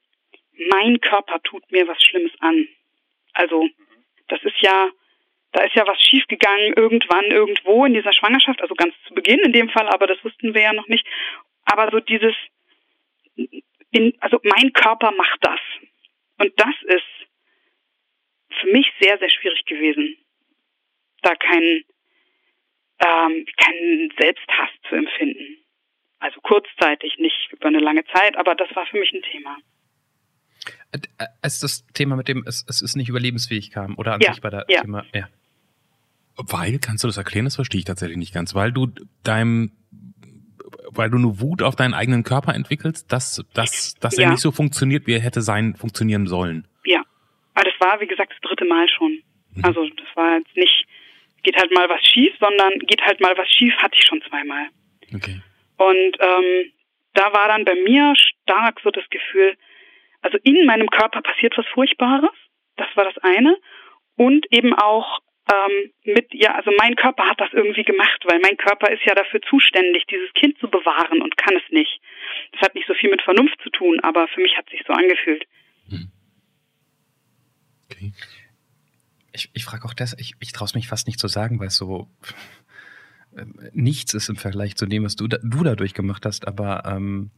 mein Körper tut mir was Schlimmes an. Also, das ist ja, da ist ja was schiefgegangen irgendwann, irgendwo in dieser Schwangerschaft, also ganz zu Beginn in dem Fall, aber das wussten wir ja noch nicht. Aber so dieses, in, also mein Körper macht das. Und das ist für mich sehr, sehr schwierig gewesen, da keinen ähm, keinen Selbsthass zu empfinden. Also kurzzeitig, nicht über eine lange Zeit, aber das war für mich ein Thema. Als das Thema mit dem, es, es ist nicht überlebensfähig kam oder an ja, sich bei der ja. Thema, ja. Weil, kannst du das erklären? Das verstehe ich tatsächlich nicht ganz. Weil du deinem weil du eine Wut auf deinen eigenen Körper entwickelst, dass, dass, dass Ja. er nicht so funktioniert, wie er hätte sein, funktionieren sollen. Ja. Aber das war, wie gesagt, das dritte Mal schon. Mhm. Also das war jetzt nicht, geht halt mal was schief, sondern geht halt mal was schief, hatte ich schon zweimal. Okay. Und ähm, da war dann bei mir stark so das Gefühl, also in meinem Körper passiert was Furchtbares. Das war das eine. Und eben auch ähm, mit, ja, also mein Körper hat das irgendwie gemacht, weil mein Körper ist ja dafür zuständig, dieses Kind zu bewahren und kann es nicht. Das hat nicht so viel mit Vernunft zu tun, aber für mich hat sich so angefühlt. okay. Ich, ich frage auch das, ich, ich traue es mich fast nicht zu sagen, weil es so ähm, nichts ist im Vergleich zu dem, was du, da, du dadurch gemacht hast. Aber ähm,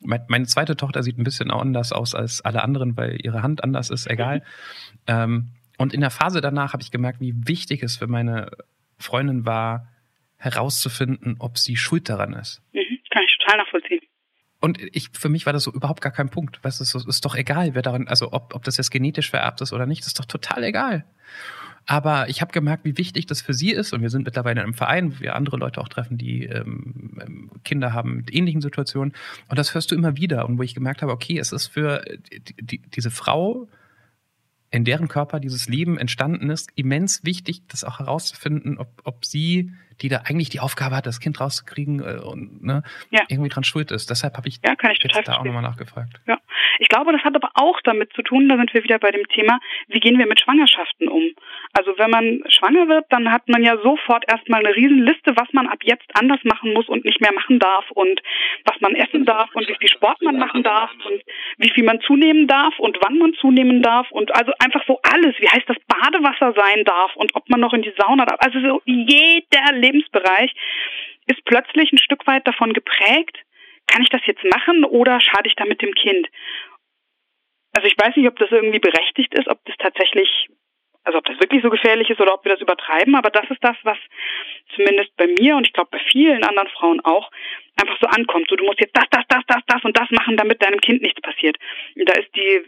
mein, meine zweite Tochter sieht ein bisschen anders aus als alle anderen, weil ihre Hand anders ist, egal. ähm, und in der Phase danach habe ich gemerkt, wie wichtig es für meine Freundin war, herauszufinden, ob sie schuld daran ist. Mhm, kann ich total nachvollziehen. Und ich, für mich war das so überhaupt gar kein Punkt. Weißt du, es ist, doch egal, wer daran, also ob, ob das jetzt genetisch vererbt ist oder nicht, das ist doch total egal. Aber ich habe gemerkt, wie wichtig das für sie ist. Und wir sind mittlerweile in einem Verein, wo wir andere Leute auch treffen, die ähm, ähm, Kinder haben mit ähnlichen Situationen. Und das hörst du immer wieder. Und wo ich gemerkt habe, okay, es ist für die, die, diese Frau, in deren Körper dieses Leben entstanden ist, immens wichtig, das auch herauszufinden, ob, ob sie, die da eigentlich die Aufgabe hat, das Kind rauszukriegen äh, und ne, Ja. irgendwie dran schuld ist. Deshalb habe ich Ja, kann ich jetzt da auch nochmal nachgefragt. Ja, ich glaube, das hat aber auch damit zu tun, da sind wir wieder bei dem Thema, wie gehen wir mit Schwangerschaften um? Also wenn man schwanger wird, dann hat man ja sofort erstmal eine Riesenliste, was man ab jetzt anders machen muss und nicht mehr machen darf und was man essen darf und wie viel Sport man machen darf und wie viel man zunehmen darf und wann man zunehmen darf und also einfach so alles, wie heißt das Badewasser sein darf und ob man noch in die Sauna darf. Also so jeder Lebensbereich ist plötzlich ein Stück weit davon geprägt, kann ich das jetzt machen oder schade ich damit dem Kind? Also ich weiß nicht, ob das irgendwie berechtigt ist, ob das tatsächlich, also ob das wirklich so gefährlich ist oder ob wir das übertreiben, aber das ist das, was zumindest bei mir und ich glaube bei vielen anderen Frauen auch einfach so ankommt. So, du musst jetzt das, das, das, das, das und das machen, damit deinem Kind nichts passiert. Und da ist die,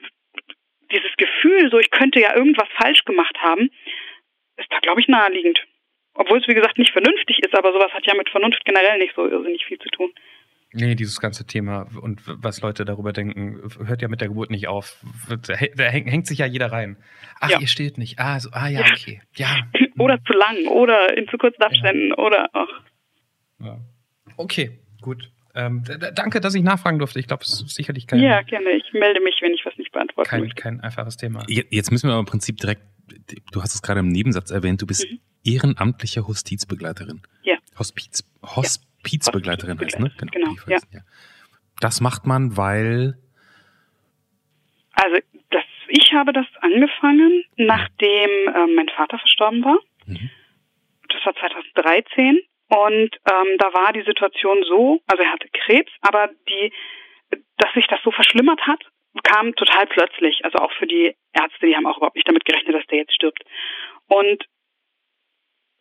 dieses Gefühl, so ich könnte ja irgendwas falsch gemacht haben, ist da, glaube ich, naheliegend. Obwohl es, wie gesagt, nicht vernünftig ist, aber sowas hat ja mit Vernunft generell nicht so irrsinnig viel zu tun. Nee, dieses ganze Thema und was Leute darüber denken, hört ja mit der Geburt nicht auf. Da hä- da häng- hängt sich ja jeder rein. Ach, Ja. ihr stillt nicht. Ah, so, ah ja, Ja. okay. Ja. Oder zu lang oder in zu kurzen Abständen oder ach. ja. Okay, gut. Ähm, danke, dass ich nachfragen durfte. Ich glaube, es ist sicherlich kein, Ja, gerne. Ich melde mich, wenn ich was nicht beantworten kein, möchte. kein einfaches Thema. Je- Jetzt müssen wir aber im Prinzip direkt, du hast es gerade im Nebensatz erwähnt, du bist Mhm. ehrenamtliche Hostizbegleiterin. Ja. Hospiz, Hospizbegleiterin heißt, ne? Genau, ich weiß, ja. Das macht man, weil, Also das, ich habe das angefangen, nachdem ähm, mein Vater verstorben war. Mhm. Das war 2013 und ähm, da war die Situation so, also er hatte Krebs, aber die, dass sich das so verschlimmert hat, kam total plötzlich. Also auch für die Ärzte, die haben auch überhaupt nicht damit gerechnet, dass der jetzt stirbt. Und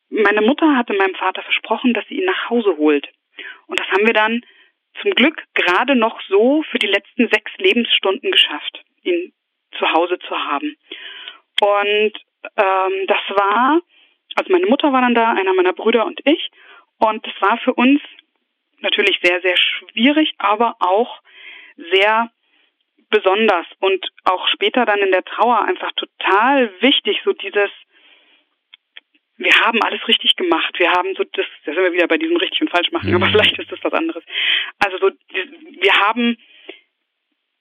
meine Mutter hatte meinem Vater versprochen, dass sie ihn nach Hause holt. Und das haben wir dann zum Glück gerade noch so für die letzten sechs Lebensstunden geschafft, ihn zu Hause zu haben. Und ähm, das war, also meine Mutter war dann da, einer meiner Brüder und ich. Und das war für uns natürlich sehr, sehr schwierig, aber auch sehr besonders und auch später dann in der Trauer einfach total wichtig, so dieses, wir haben alles richtig gemacht. Wir haben so das, da sind wir wieder bei diesem richtig und falsch machen, Mhm. aber vielleicht ist das was anderes. Also so, wir haben,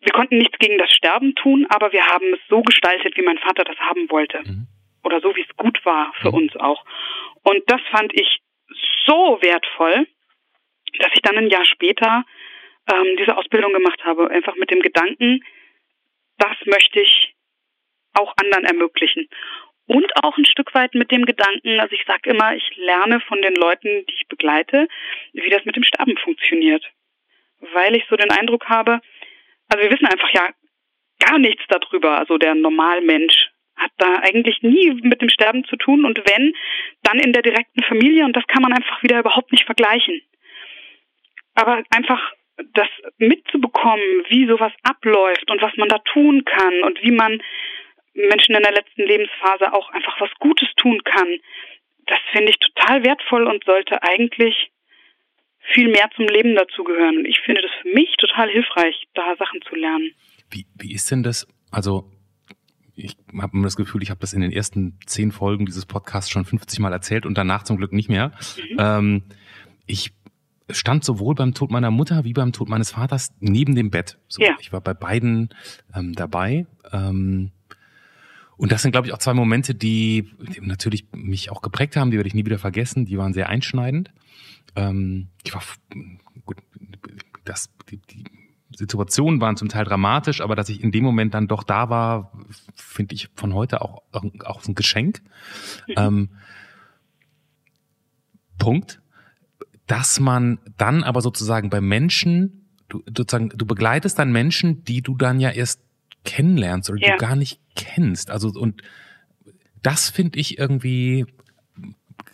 wir konnten nichts gegen das Sterben tun, aber wir haben es so gestaltet, wie mein Vater das haben wollte. Mhm. Oder so, wie es gut war für Mhm. uns auch. Und das fand ich so wertvoll, dass ich dann ein Jahr später ähm, diese Ausbildung gemacht habe. Einfach mit dem Gedanken, das möchte ich auch anderen ermöglichen. Und auch ein Stück weit mit dem Gedanken, also ich sage immer, ich lerne von den Leuten, die ich begleite, wie das mit dem Sterben funktioniert. Weil ich so den Eindruck habe, also wir wissen einfach ja gar nichts darüber. Also der Normalmensch hat da eigentlich nie mit dem Sterben zu tun und wenn, dann in der direkten Familie und das kann man einfach wieder überhaupt nicht vergleichen. Aber einfach das mitzubekommen, wie sowas abläuft und was man da tun kann und wie man Menschen in der letzten Lebensphase auch einfach was Gutes tun kann, das finde ich total wertvoll und sollte eigentlich viel mehr zum Leben dazugehören. Und ich finde das für mich total hilfreich, da Sachen zu lernen. Wie, wie ist denn das? Also ich habe immer das Gefühl, ich habe das in den ersten zehn Folgen dieses Podcasts schon 50 Mal erzählt und danach zum Glück nicht mehr. Mhm. Ähm, ich stand sowohl beim Tod meiner Mutter wie beim Tod meines Vaters neben dem Bett. So, ja. Ich war bei beiden ähm, dabei. Ähm, und das sind, glaube ich, auch zwei Momente, die, natürlich mich auch geprägt haben, die werde ich nie wieder vergessen. Die waren sehr einschneidend. Ähm, ich war gut, das, die, die Situationen waren zum Teil dramatisch, aber dass ich in dem Moment dann doch da war, finde ich von heute auch, auch ein Geschenk. Mhm. Ähm, Punkt. Dass man dann aber sozusagen bei Menschen, du, sozusagen, du begleitest dann Menschen, die du dann ja erst kennenlernst oder ja. du gar nicht kennst. Also, und das finde ich irgendwie,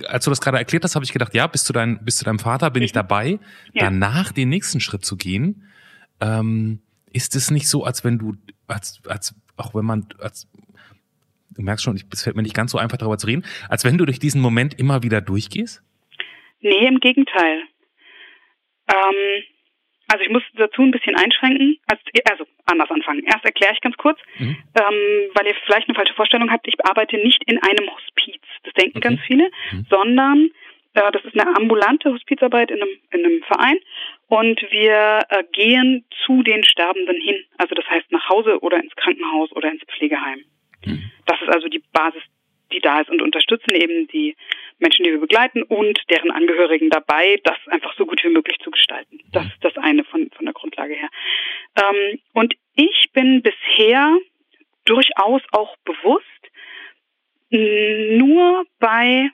als du das gerade erklärt hast, habe ich gedacht, ja, bis zu, dein, bis zu deinem Vater bin ich mhm. dabei. Ja. Danach den nächsten Schritt zu gehen, ähm, ist es nicht so, als wenn du, als, als, auch wenn man, als, du merkst schon, es fällt mir nicht ganz so einfach darüber zu reden, als wenn du durch diesen Moment immer wieder durchgehst? Nee, im Gegenteil. Ähm, also ich muss dazu ein bisschen einschränken, also, also anders anfangen. Erst erkläre ich ganz kurz, mhm. ähm, weil ihr vielleicht eine falsche Vorstellung habt, ich arbeite nicht in einem Hospiz, das denken okay. ganz viele, mhm. sondern äh, das ist eine ambulante Hospizarbeit in einem, in einem Verein und wir äh, gehen zu den Sterbenden hin. Also das heißt nach Hause oder ins Krankenhaus oder ins Pflegeheim. Mhm. Das ist also die Basis, die da ist und unterstützen eben die Menschen, die wir begleiten und deren Angehörigen dabei, das einfach so gut wie möglich zu gestalten. Das ist das eine von, von der Grundlage her. Ähm, und ich bin bisher durchaus auch bewusst nur bei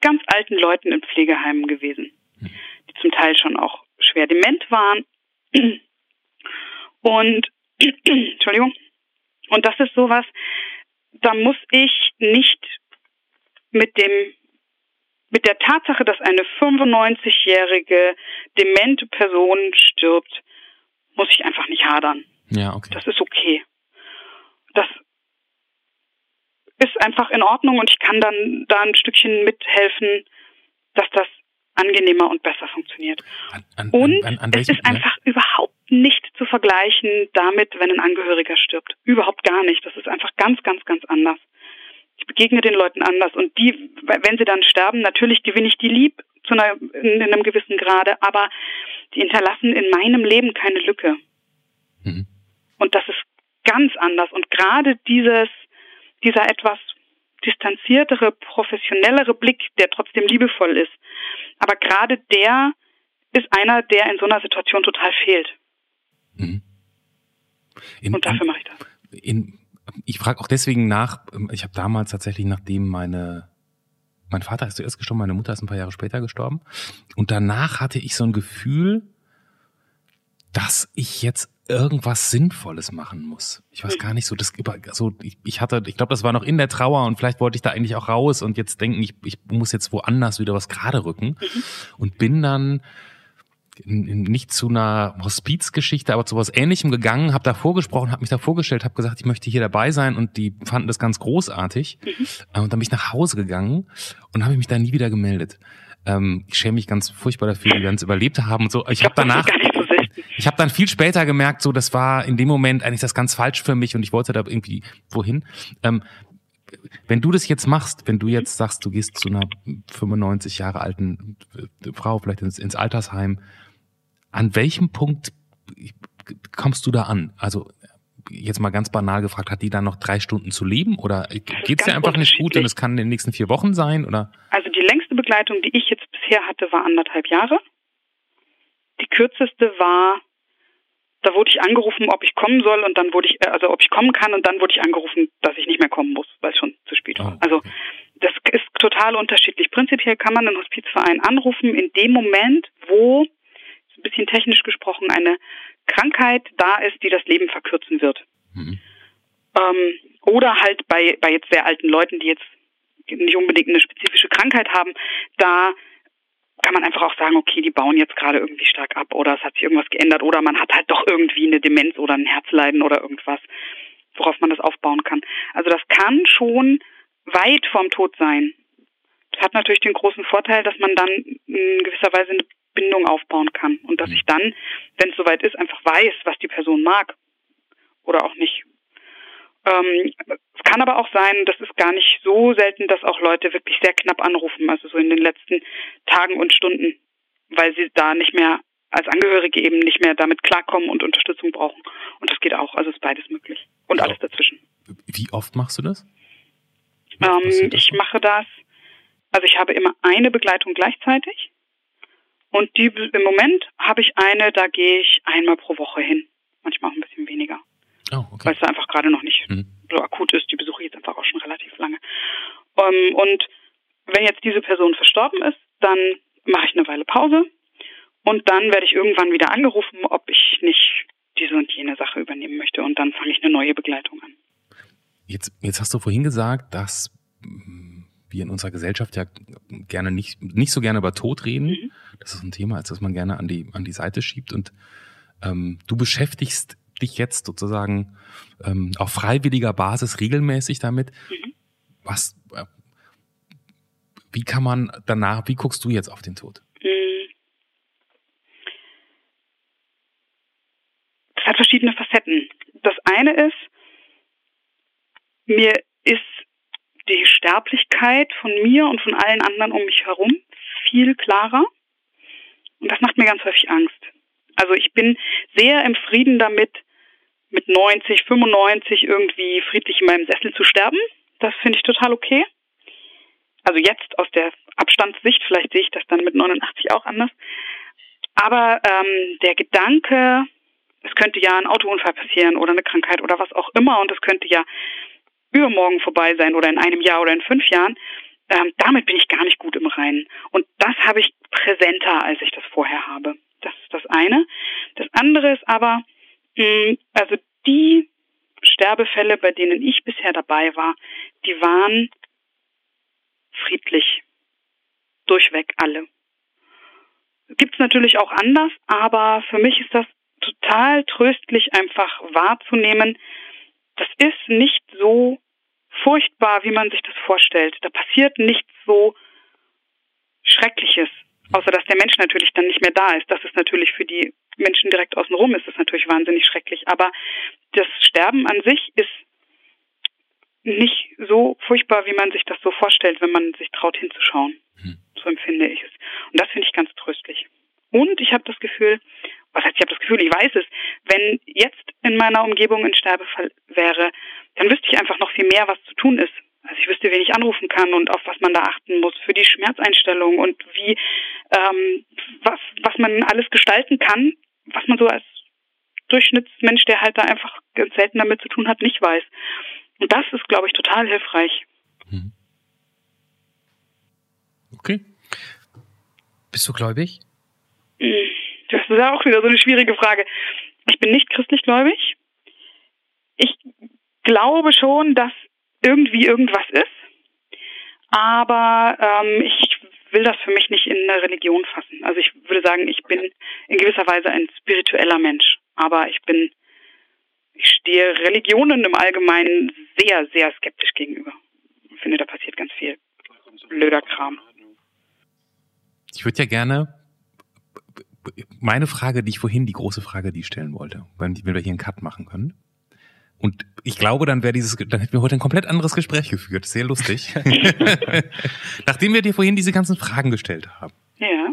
ganz alten Leuten in Pflegeheimen gewesen, die zum Teil schon auch schwer dement waren. Und Entschuldigung. Und das ist sowas, da muss ich nicht mit dem mit der Tatsache, dass eine 95-jährige demente Person stirbt, muss ich einfach nicht hadern. Ja, okay. Das ist okay. Das ist einfach in Ordnung und ich kann dann da ein Stückchen mithelfen, dass das angenehmer und besser funktioniert. An, an, und an, es ist einfach ja? überhaupt nicht zu vergleichen damit, wenn ein Angehöriger stirbt. Überhaupt gar nicht. Das ist einfach ganz, ganz, ganz anders. Ich begegne den Leuten anders und die, wenn sie dann sterben, natürlich gewinne ich die lieb zu einer, in einem gewissen Grade, aber die hinterlassen in meinem Leben keine Lücke. Mhm. Und das ist ganz anders. Und gerade dieses, dieser etwas distanziertere, professionellere Blick, der trotzdem liebevoll ist, aber gerade der ist einer, der in so einer Situation total fehlt. Mhm. In, Und dafür mache ich das. In, ich frage auch deswegen nach, ähm, ich habe damals tatsächlich, nachdem meine, mein Vater ist zuerst gestorben, meine Mutter ist ein paar Jahre später gestorben. Und danach hatte ich so ein Gefühl, dass ich jetzt irgendwas Sinnvolles machen muss. Ich weiß gar nicht so, das so ich, ich hatte, ich glaube, das war noch in der Trauer und vielleicht wollte ich da eigentlich auch raus und jetzt denken, ich, ich muss jetzt woanders wieder was gerade rücken mhm. und bin dann nicht zu einer Hospizgeschichte, aber zu was Ähnlichem gegangen, habe da vorgesprochen, habe mich da vorgestellt, habe gesagt, ich möchte hier dabei sein und die fanden das ganz großartig. Mhm. Äh, und dann bin ich nach Hause gegangen und habe mich da nie wieder gemeldet. Ähm, ich schäme mich ganz furchtbar dafür, die ganz überlebt haben und so. Ich habe danach, ich habe dann viel später gemerkt, so das war in dem Moment eigentlich das ganz falsch für mich und ich wollte da irgendwie wohin. Ähm, wenn du das jetzt machst, wenn du jetzt sagst, du gehst zu einer 95 Jahre alten äh, Frau, vielleicht ins, ins Altersheim, an welchem Punkt kommst du da an? Also jetzt mal ganz banal gefragt, hat die dann noch drei Stunden zu leben oder geht es dir einfach nicht gut und es kann in den nächsten vier Wochen sein? Oder? Also die längste Begleitung, die ich jetzt bisher hatte, war anderthalb Jahre. Die kürzeste war, da wurde ich angerufen, ob ich kommen soll und dann wurde ich, äh, also ob ich kommen kann und dann wurde ich angerufen, dass ich nicht mehr kommen muss, weil es schon zu spät war. Oh, also, okay. Also das ist total unterschiedlich. Prinzipiell kann man einen Hospizverein anrufen in dem Moment, wo, technisch gesprochen, eine Krankheit da ist, die das Leben verkürzen wird. Mhm. Ähm, oder halt bei, bei jetzt sehr alten Leuten, die jetzt nicht unbedingt eine spezifische Krankheit haben, da kann man einfach auch sagen, okay, die bauen jetzt gerade irgendwie stark ab oder es hat sich irgendwas geändert oder man hat halt doch irgendwie eine Demenz oder ein Herzleiden oder irgendwas, worauf man das aufbauen kann. Also das kann schon weit vorm Tod sein. Das hat natürlich den großen Vorteil, dass man dann in gewisser Weise eine Bindung aufbauen kann und dass ich dann, wenn es soweit ist, einfach weiß, was die Person mag oder auch nicht. Ähm, es kann aber auch sein, das ist gar nicht so selten, dass auch Leute wirklich sehr knapp anrufen, also so in den letzten Tagen und Stunden, weil sie da nicht mehr als Angehörige eben nicht mehr damit klarkommen und Unterstützung brauchen. Und das geht auch, also ist beides möglich. Und alles dazwischen. Wie oft machst du das? Ähm, ich mache das, also ich habe immer eine Begleitung gleichzeitig. Und die im Moment habe ich eine, da gehe ich einmal pro Woche hin. Manchmal auch ein bisschen weniger. Oh, okay. Weil es da einfach gerade noch nicht Mhm. so akut ist. Die besuche ich jetzt einfach auch schon relativ lange. Ähm, und wenn jetzt diese Person verstorben ist, dann mache ich eine Weile Pause. Und dann werde ich irgendwann wieder angerufen, ob ich nicht diese und jene Sache übernehmen möchte. Und dann fange ich eine neue Begleitung an. Jetzt, jetzt hast du vorhin gesagt, dass wir in unserer Gesellschaft ja gerne nicht, nicht so gerne über Tod reden. Mhm. Das ist ein Thema, als das man gerne an die, an die Seite schiebt. Und ähm, du beschäftigst dich jetzt sozusagen ähm, auf freiwilliger Basis regelmäßig damit. Mhm. Was, äh, wie kann man danach, wie guckst du jetzt auf den Tod? Das hat verschiedene Facetten. Das eine ist, mir ist die Sterblichkeit von mir und von allen anderen um mich herum viel klarer. Und das macht mir ganz häufig Angst. Also ich bin sehr im Frieden damit, mit 90, 95 irgendwie friedlich in meinem Sessel zu sterben. Das finde ich total okay. Also jetzt aus der Abstandssicht, vielleicht sehe ich das dann mit 89 auch anders. Aber ähm, der Gedanke, es könnte ja ein Autounfall passieren oder eine Krankheit oder was auch immer und es könnte ja übermorgen vorbei sein oder in einem Jahr oder in fünf Jahren, ähm, damit bin ich gar nicht gut im Reinen. Und das habe ich präsenter, als ich das vorher habe. Das ist das eine. Das andere ist aber, mh, also die Sterbefälle, bei denen ich bisher dabei war, die waren friedlich. Durchweg alle. Gibt es natürlich auch anders, aber für mich ist das total tröstlich, einfach wahrzunehmen, das ist nicht so furchtbar, wie man sich das vorstellt. Da passiert nichts so Schreckliches, außer dass der Mensch natürlich dann nicht mehr da ist. Das ist natürlich für die Menschen direkt außenrum ist das natürlich wahnsinnig schrecklich. Aber das Sterben an sich ist nicht so furchtbar, wie man sich das so vorstellt, wenn man sich traut hinzuschauen. Hm. So empfinde ich es. Und das finde ich ganz tröstlich. Und ich habe das Gefühl, was heißt, ich habe das Gefühl, ich weiß es, wenn jetzt in meiner Umgebung ein Sterbefall wäre, dann wüsste ich einfach noch viel mehr, was zu tun ist. Also ich wüsste, wen ich anrufen kann und auf was man da achten muss für die Schmerzeinstellung und wie ähm, was was man alles gestalten kann, was man so als Durchschnittsmensch, der halt da einfach ganz selten damit zu tun hat, nicht weiß. Und das ist, glaube ich, total hilfreich. Hm. Okay. Bist du gläubig? Hm, Das ist ja auch wieder so eine schwierige Frage. Ich bin nicht christlich gläubig. Ich glaube schon, dass irgendwie irgendwas ist, aber ähm, ich will das für mich nicht in eine Religion fassen. Also ich würde sagen, ich bin in gewisser Weise ein spiritueller Mensch, aber ich bin, ich stehe Religionen im Allgemeinen sehr, sehr skeptisch gegenüber. Ich finde, da passiert ganz viel blöder Kram. Ich würde ja gerne meine Frage, die ich vorhin, die große Frage, die ich stellen wollte, wenn, wenn wir hier einen Cut machen können. Und ich glaube, dann wäre dieses, dann hätten wir heute ein komplett anderes Gespräch geführt. Sehr lustig. Nachdem wir dir vorhin diese ganzen Fragen gestellt haben, Ja.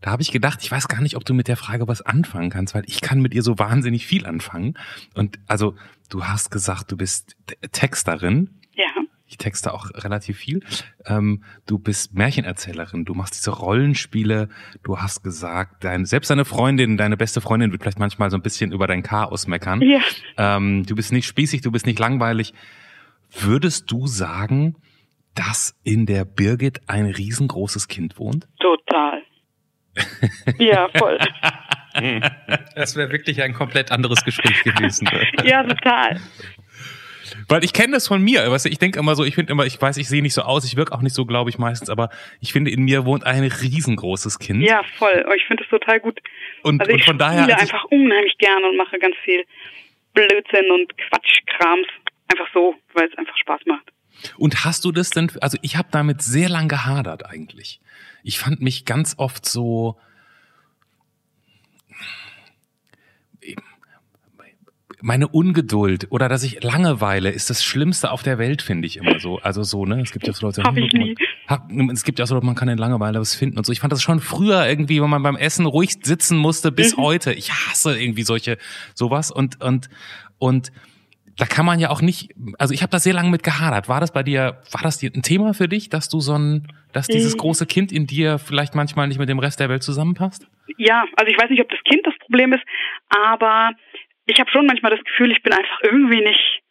da habe ich gedacht, ich weiß gar nicht, ob du mit der Frage was anfangen kannst, weil ich kann mit ihr so wahnsinnig viel anfangen. Und also, du hast gesagt, du bist Texterin. Ich texte auch relativ viel. Ähm, du bist Märchenerzählerin, du machst diese Rollenspiele, du hast gesagt, dein, selbst deine Freundin, deine beste Freundin wird vielleicht manchmal so ein bisschen über dein Chaos meckern. Ja. Ähm, du bist nicht spießig, du bist nicht langweilig. Würdest du sagen, dass in der Birgit ein riesengroßes Kind wohnt? Total. Ja, voll. Das wäre wirklich ein komplett anderes Gespräch gewesen. Ja, total. Weil ich kenne das von mir. Weißt du, ich denke immer so, ich finde immer, ich weiß, ich sehe nicht so aus, ich wirke auch nicht so, glaube ich, meistens, aber ich finde, in mir wohnt ein riesengroßes Kind. Ja, voll. Oh, Ich finde das total gut. und, Also und ich von daher. spiele als ich- einfach unheimlich gerne und mache ganz viel Blödsinn und Quatschkrams. Einfach so, weil es einfach Spaß macht. Und hast du das denn, also ich habe damit sehr lang gehadert eigentlich. ich fand mich ganz oft so, meine Ungeduld oder dass ich Langeweile ist das Schlimmste auf der Welt, finde ich immer so. Also so, ne? Es gibt ja so Leute, Hab ich nie. es gibt ja so, man kann in Langeweile was finden und so. Ich fand das schon früher irgendwie, wenn man beim Essen ruhig sitzen musste, bis Mhm. heute. Ich hasse irgendwie solche sowas und und und da kann man ja auch nicht, also ich habe da sehr lange mit gehadert. War das bei dir, war das ein Thema für dich, dass du so ein, dass dieses Mhm. große Kind in dir vielleicht manchmal nicht mit dem Rest der Welt zusammenpasst? Ja, also ich weiß nicht, ob das Kind das Problem ist, aber ich habe schon manchmal das Gefühl, ich bin einfach irgendwie nicht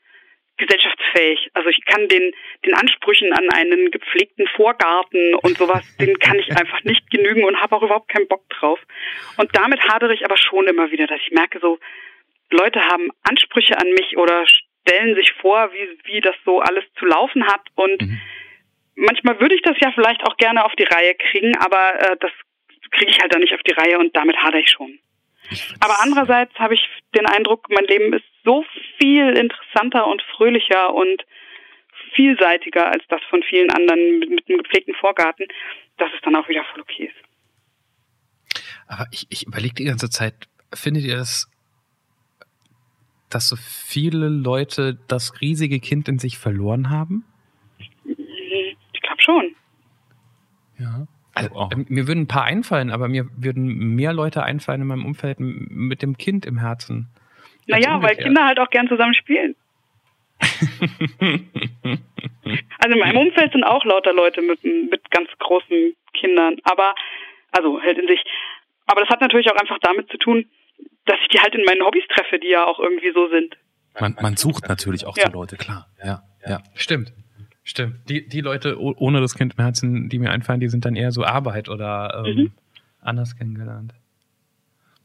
gesellschaftsfähig. Also ich kann den, den Ansprüchen an einen gepflegten Vorgarten und sowas, den kann ich einfach nicht genügen und habe auch überhaupt keinen Bock drauf. Und damit hadere ich aber schon immer wieder, dass ich merke, so Leute haben Ansprüche an mich oder stellen sich vor, wie, wie das so alles zu laufen hat und Mhm. manchmal würde ich das ja vielleicht auch gerne auf die Reihe kriegen, aber äh, das kriege ich halt dann nicht auf die Reihe und damit hadere ich schon. Aber andererseits habe ich den Eindruck, mein Leben ist so viel interessanter und fröhlicher und vielseitiger als das von vielen anderen mit, mit einem gepflegten Vorgarten, dass es dann auch wieder voll okay ist. Aber ich, ich überlege die ganze Zeit, findet ihr das, dass so viele Leute das riesige Kind in sich verloren haben? Ich glaube schon. ja. Also, auch. ähm, mir würden ein paar einfallen, aber mir würden mehr Leute einfallen in meinem Umfeld mit dem Kind im Herzen. Naja, weil. Kinder halt auch gern zusammen spielen. Also in meinem Umfeld sind auch lauter Leute mit, mit ganz großen Kindern, aber, also halt in sich. Aber das hat natürlich auch einfach damit zu tun, dass ich die halt in meinen Hobbys treffe, die ja auch irgendwie so sind. Man, man sucht natürlich auch Ja. so Leute, klar. Ja, ja. Stimmt. Stimmt. Die, die Leute oh- ohne das Kind im Herzen, die mir einfallen, die sind dann eher so Arbeit oder ähm, Mhm. anders kennengelernt.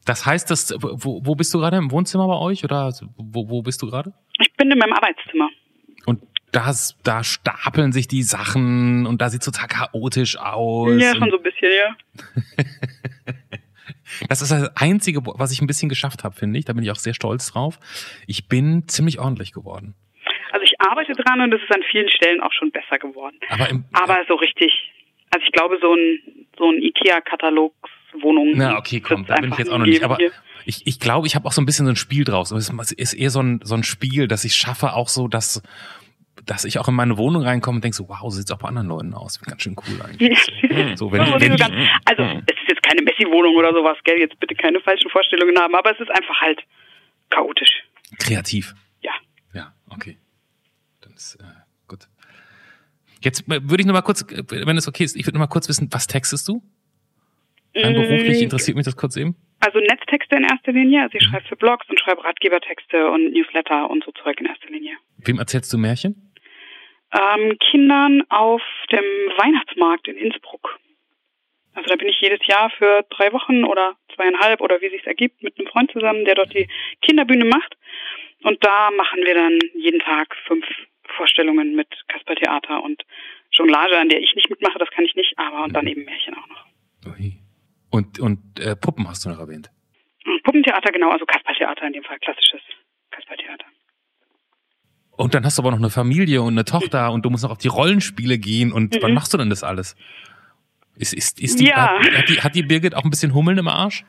Das heißt, dass, wo, wo bist du gerade? Im Wohnzimmer bei euch oder wo, wo bist du gerade? Ich bin in meinem Arbeitszimmer. Und das, da stapeln sich die Sachen und da sieht total chaotisch aus. Ja, schon so ein bisschen, ja. Das ist das Einzige, was ich ein bisschen geschafft habe, finde ich. Da bin ich auch sehr stolz drauf. Ich bin ziemlich ordentlich geworden. Ich arbeite dran und es ist an vielen Stellen auch schon besser geworden. Aber, im, Aber so richtig, also ich glaube, so ein, so ein IKEA-Katalogswohnung. Na, okay, komm, da bin ich jetzt auch noch nicht. Aber hier. ich, ich glaube, ich habe auch so ein bisschen so ein Spiel draus. Es ist eher so ein, so ein Spiel, dass ich schaffe auch so, dass, dass ich auch in meine Wohnung reinkomme und denke so, wow, so sieht's auch bei anderen Leuten aus. Ganz schön cool eigentlich. So, wenn, Also, wenn also es ist jetzt keine Messi-Wohnung oder sowas, gell? Jetzt bitte keine falschen Vorstellungen haben, aber es ist einfach halt chaotisch. kreativ. Ja. Ja, okay. Ist äh, gut. Jetzt würde ich noch mal kurz, äh, wenn es okay ist, ich würde noch mal kurz wissen, was textest du? Rein beruflich Mm, interessiert mich das kurz eben. Also Netztexte in erster Linie. Also ich schreibe für Blogs und schreibe Ratgebertexte und Newsletter und so Zeug in erster Linie. Wem erzählst du Märchen? Ähm, Kindern auf dem Weihnachtsmarkt in Innsbruck. Also da bin ich jedes Jahr für drei Wochen oder zweieinhalb oder wie sich's ergibt mit einem Freund zusammen, der dort die Kinderbühne macht. Und da machen wir dann jeden Tag fünf Vorstellungen mit Kaspertheater und Jonglage, an der ich nicht mitmache, das kann ich nicht, aber und dann eben Märchen auch noch. Ui. Und, und äh, Puppen hast du noch erwähnt. Und Puppentheater, genau, also Kaspertheater in dem Fall, klassisches Kaspertheater. Und dann hast du aber noch eine Familie und eine Tochter und du musst noch auf die Rollenspiele gehen. Und Mhm. wann machst du denn das alles? Ist, ist, ist die, Ja. hat, hat, die, hat die Birgit auch ein bisschen Hummeln im Arsch?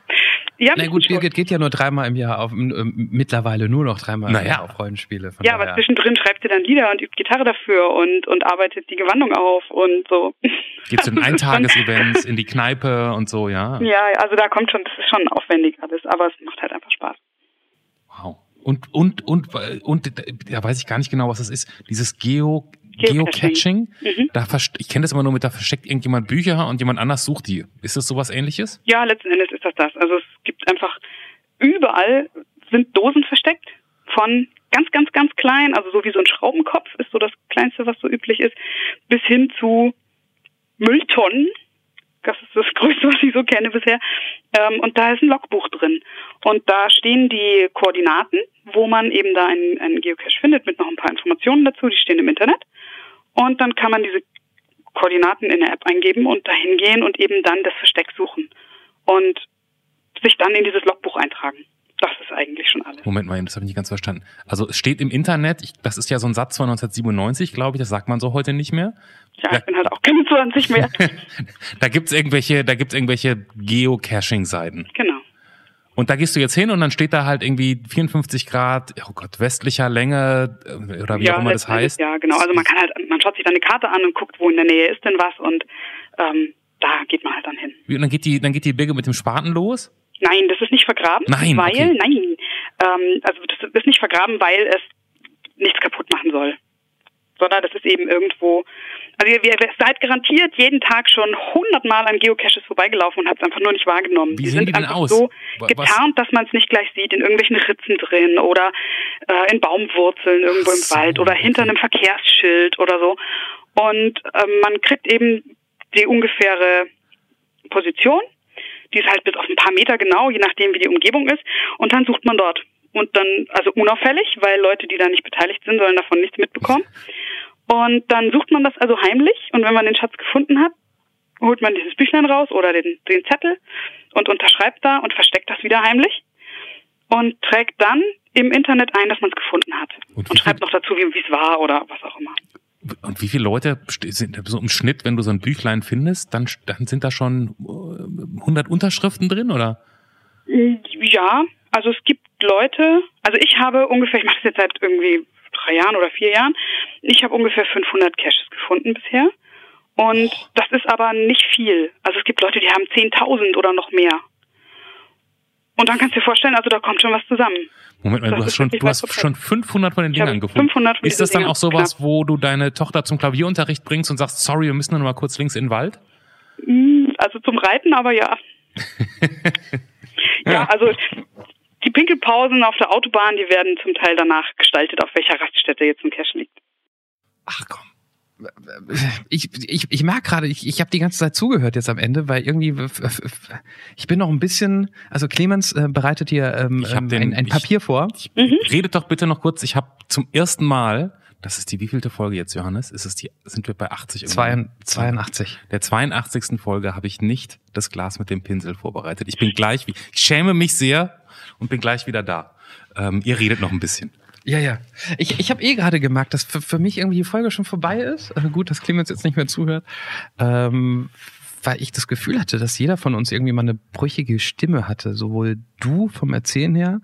Ja, Na gut, Birgit geht ja nur dreimal im Jahr auf, ähm, mittlerweile nur noch dreimal im Naja. Jahr auf Rollenspiele. Von Ja, aber zwischendrin schreibt sie dann Lieder und übt Gitarre dafür und, und arbeitet die Gewandung auf und so. Geht zu den Eintagesevents, in die Kneipe und so, ja. Ja, also da kommt schon, das ist schon aufwendig alles, aber es macht halt einfach Spaß. Wow. Und, und, und, und, da weiß ich gar nicht genau, was das ist. Dieses Geo, Geocaching. Mhm. Da ich kenne das immer nur mit, da versteckt irgendjemand Bücher und jemand anders sucht die. Ist das sowas ähnliches? Ja, letzten Endes ist das das. Also es gibt einfach überall sind Dosen versteckt von ganz, ganz, ganz klein, also so wie so ein Schraubenkopf ist so das Kleinste, was so üblich ist, bis hin zu Mülltonnen. Das ist das Größte, was ich so kenne bisher. Ähm, und da ist ein Logbuch drin. Und da stehen die Koordinaten, wo man eben da einen, einen Geocache findet, mit noch ein paar Informationen dazu, die stehen im Internet. Und dann kann man diese Koordinaten in der App eingeben und dahin gehen und eben dann das Versteck suchen. Und sich dann in dieses Logbuch eintragen. das ist eigentlich schon alles. Moment mal, das habe ich nicht ganz verstanden. Also es steht im Internet, ich, das ist ja so ein Satz von 1997, glaube ich, das sagt man so heute nicht mehr. Ja, Ja. ich bin halt auch keine 20 mehr. da gibt's irgendwelche, da gibt's irgendwelche Geocaching-Seiten. genau. Und da gehst du jetzt hin und dann steht da halt irgendwie 54 Grad, oh Gott, westlicher Länge äh, oder wie auch immer das heißt. Ja, genau. Also man kann halt, man schaut sich dann eine Karte an und guckt, wo in der Nähe ist denn was und ähm, da geht man halt dann hin. Und dann geht die, dann geht die Birge mit dem Spaten los. Nein, das ist nicht vergraben, Nein, weil, okay. nein, ähm, also das ist nicht vergraben, weil es nichts kaputt machen soll. Sondern das ist eben irgendwo, also ihr, ihr seid garantiert jeden Tag schon hundertmal an Geocaches vorbeigelaufen und habt es einfach nur nicht wahrgenommen. Wie die sehen sind die denn einfach aus? so getarnt, dass man es nicht gleich sieht, in irgendwelchen Ritzen drin oder äh, in Baumwurzeln irgendwo im so, Wald oder hinter einem Verkehrsschild oder so. Und ähm, man kriegt eben die ungefähre Position. Die ist halt bis auf ein paar Meter genau, je nachdem wie die Umgebung ist. Und dann sucht man dort. Und dann, also unauffällig, weil Leute, die da nicht beteiligt sind, sollen davon nichts mitbekommen. Und dann sucht man das also heimlich. Und wenn man den Schatz gefunden hat, holt man dieses Büchlein raus oder den, den Zettel und unterschreibt da und versteckt das wieder heimlich. Und trägt dann im Internet ein, dass man es gefunden hat. Und Und, schreibt noch dazu, wie es war oder was auch immer. Und wie viele Leute sind so im Schnitt, wenn du so ein Büchlein findest, dann, dann sind da schon äh, 100 Unterschriften drin, oder? Ja, also es gibt Leute, also ich habe ungefähr, ich mache das jetzt seit irgendwie drei Jahren oder vier Jahren, ich habe ungefähr 500 Caches gefunden bisher. Und das ist aber nicht viel. Also es gibt Leute, die haben 10.000 oder noch mehr. Und dann kannst du dir vorstellen, also da kommt schon was zusammen. Moment mal, Das du hast schon, du hast schon 500 von den Dingern gefunden. 500 von Ist das dann auch Dingern, sowas, wo du deine Tochter zum Klavierunterricht bringst und sagst, sorry, wir müssen nur noch mal kurz links in den Wald? Mm, Also zum Reiten, aber ja. ja, also die Pinkelpausen auf der Autobahn, die werden zum Teil danach gestaltet, auf welcher Raststätte jetzt ein Cache liegt. Ach komm. Ich, ich, ich merke gerade, ich, ich habe die ganze Zeit zugehört jetzt am Ende, weil irgendwie ich bin noch ein bisschen, also Clemens äh, bereitet hier ähm, Ich ähm, den- ein, ein ich- Papier vor. Mhm. Redet doch bitte noch kurz, ich habe zum ersten Mal, das ist die wievielte Folge jetzt, Johannes? Ist es die, sind wir bei 80 irgendwann? Zwei- 82. Der 82. Folge habe ich nicht das Glas mit dem Pinsel vorbereitet. Ich bin gleich, wie- ich schäme mich sehr und bin gleich wieder da. Ähm, ihr redet noch ein bisschen. Ja, ja. Ich, ich habe eh gerade gemerkt, dass für, für mich irgendwie die Folge schon vorbei ist. Äh, gut, dass Clemens jetzt nicht mehr zuhört. Ähm, weil ich das Gefühl hatte, dass jeder von uns irgendwie mal eine brüchige Stimme hatte. Sowohl du vom Erzählen her,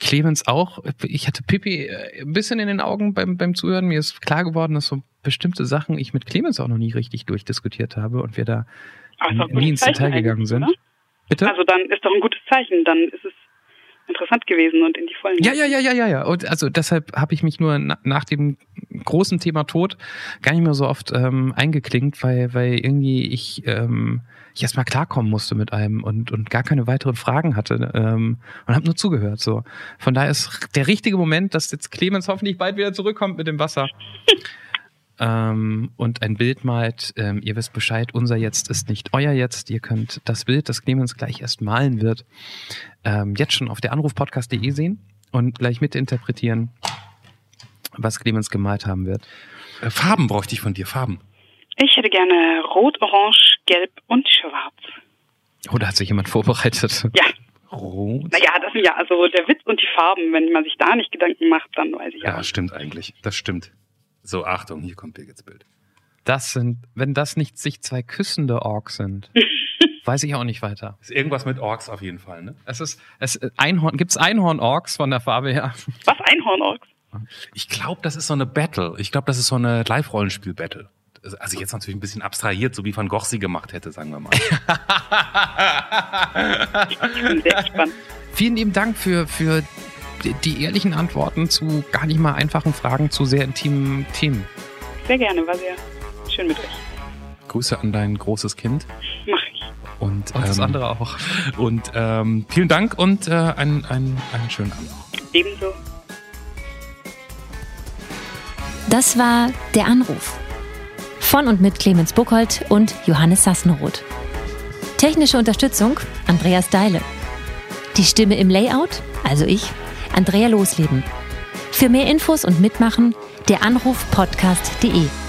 Clemens auch. Ich hatte Pippi äh, ein bisschen in den Augen beim, beim Zuhören. Mir ist klar geworden, dass so bestimmte Sachen ich mit Clemens auch noch nie richtig durchdiskutiert habe und wir da ein nie ins Detail gegangen sind. oder? Bitte? Also dann ist doch ein gutes Zeichen, dann ist es interessant gewesen und in die Vollen. Ja, ja, ja, ja, ja, ja. Und also deshalb habe ich mich nur na, nach dem großen Thema Tod gar nicht mehr so oft ähm, eingeklinkt, weil, weil irgendwie ich, ähm, ich erstmal klarkommen musste mit einem und, und gar keine weiteren Fragen hatte ähm, und habe nur zugehört. So. Von daher ist der richtige Moment, dass jetzt Clemens hoffentlich bald wieder zurückkommt mit dem Wasser. Ähm, und ein Bild malt. Ähm, ihr wisst Bescheid, unser Jetzt ist nicht euer Jetzt. Ihr könnt das Bild, das Clemens gleich erst malen wird, ähm, jetzt schon auf der Anrufpodcast.de sehen und gleich mitinterpretieren, was Clemens gemalt haben wird. Äh, Farben bräuchte ich von dir, Farben. Ich hätte gerne Rot, Orange, Gelb und Schwarz. Oh, da hat sich jemand vorbereitet. Ja, Rot. naja, das sind ja also der Witz und die Farben. Wenn man sich da nicht Gedanken macht, dann weiß ich ja. Ja, stimmt eigentlich. Das stimmt. So, Achtung, hier kommt Birgits Bild. Das sind, wenn das nicht sich zwei küssende Orks sind, weiß ich auch nicht weiter. Ist irgendwas mit Orks auf jeden Fall, ne? Es ist, es Einhorn, gibt's Einhorn-Orks von der Farbe her? Was Einhornorks? Ich glaube, das ist so eine Battle. Ich glaube, das ist so eine Live-Rollenspiel-Battle. Also jetzt natürlich ein bisschen abstrahiert, so wie Van Gogh sie gemacht hätte, sagen wir mal. Ich bin sehr gespannt. Vielen lieben Dank für, für die, die ehrlichen Antworten zu gar nicht mal einfachen Fragen zu sehr intimen Themen. Sehr gerne, war sehr schön mit euch. Grüße an dein großes Kind. Mach ich. Und, Und das ähm, andere auch. Und ähm, vielen Dank und äh, einen, einen, einen schönen Abend. Ebenso. Das war Der Anruf. Von und mit Clemens Buchholz und Johannes Sassenroth. Technische Unterstützung Andreas Deile. Die Stimme im Layout, also ich, Andrea Losleben. Für mehr Infos und Mitmachen der Anruf podcast.de.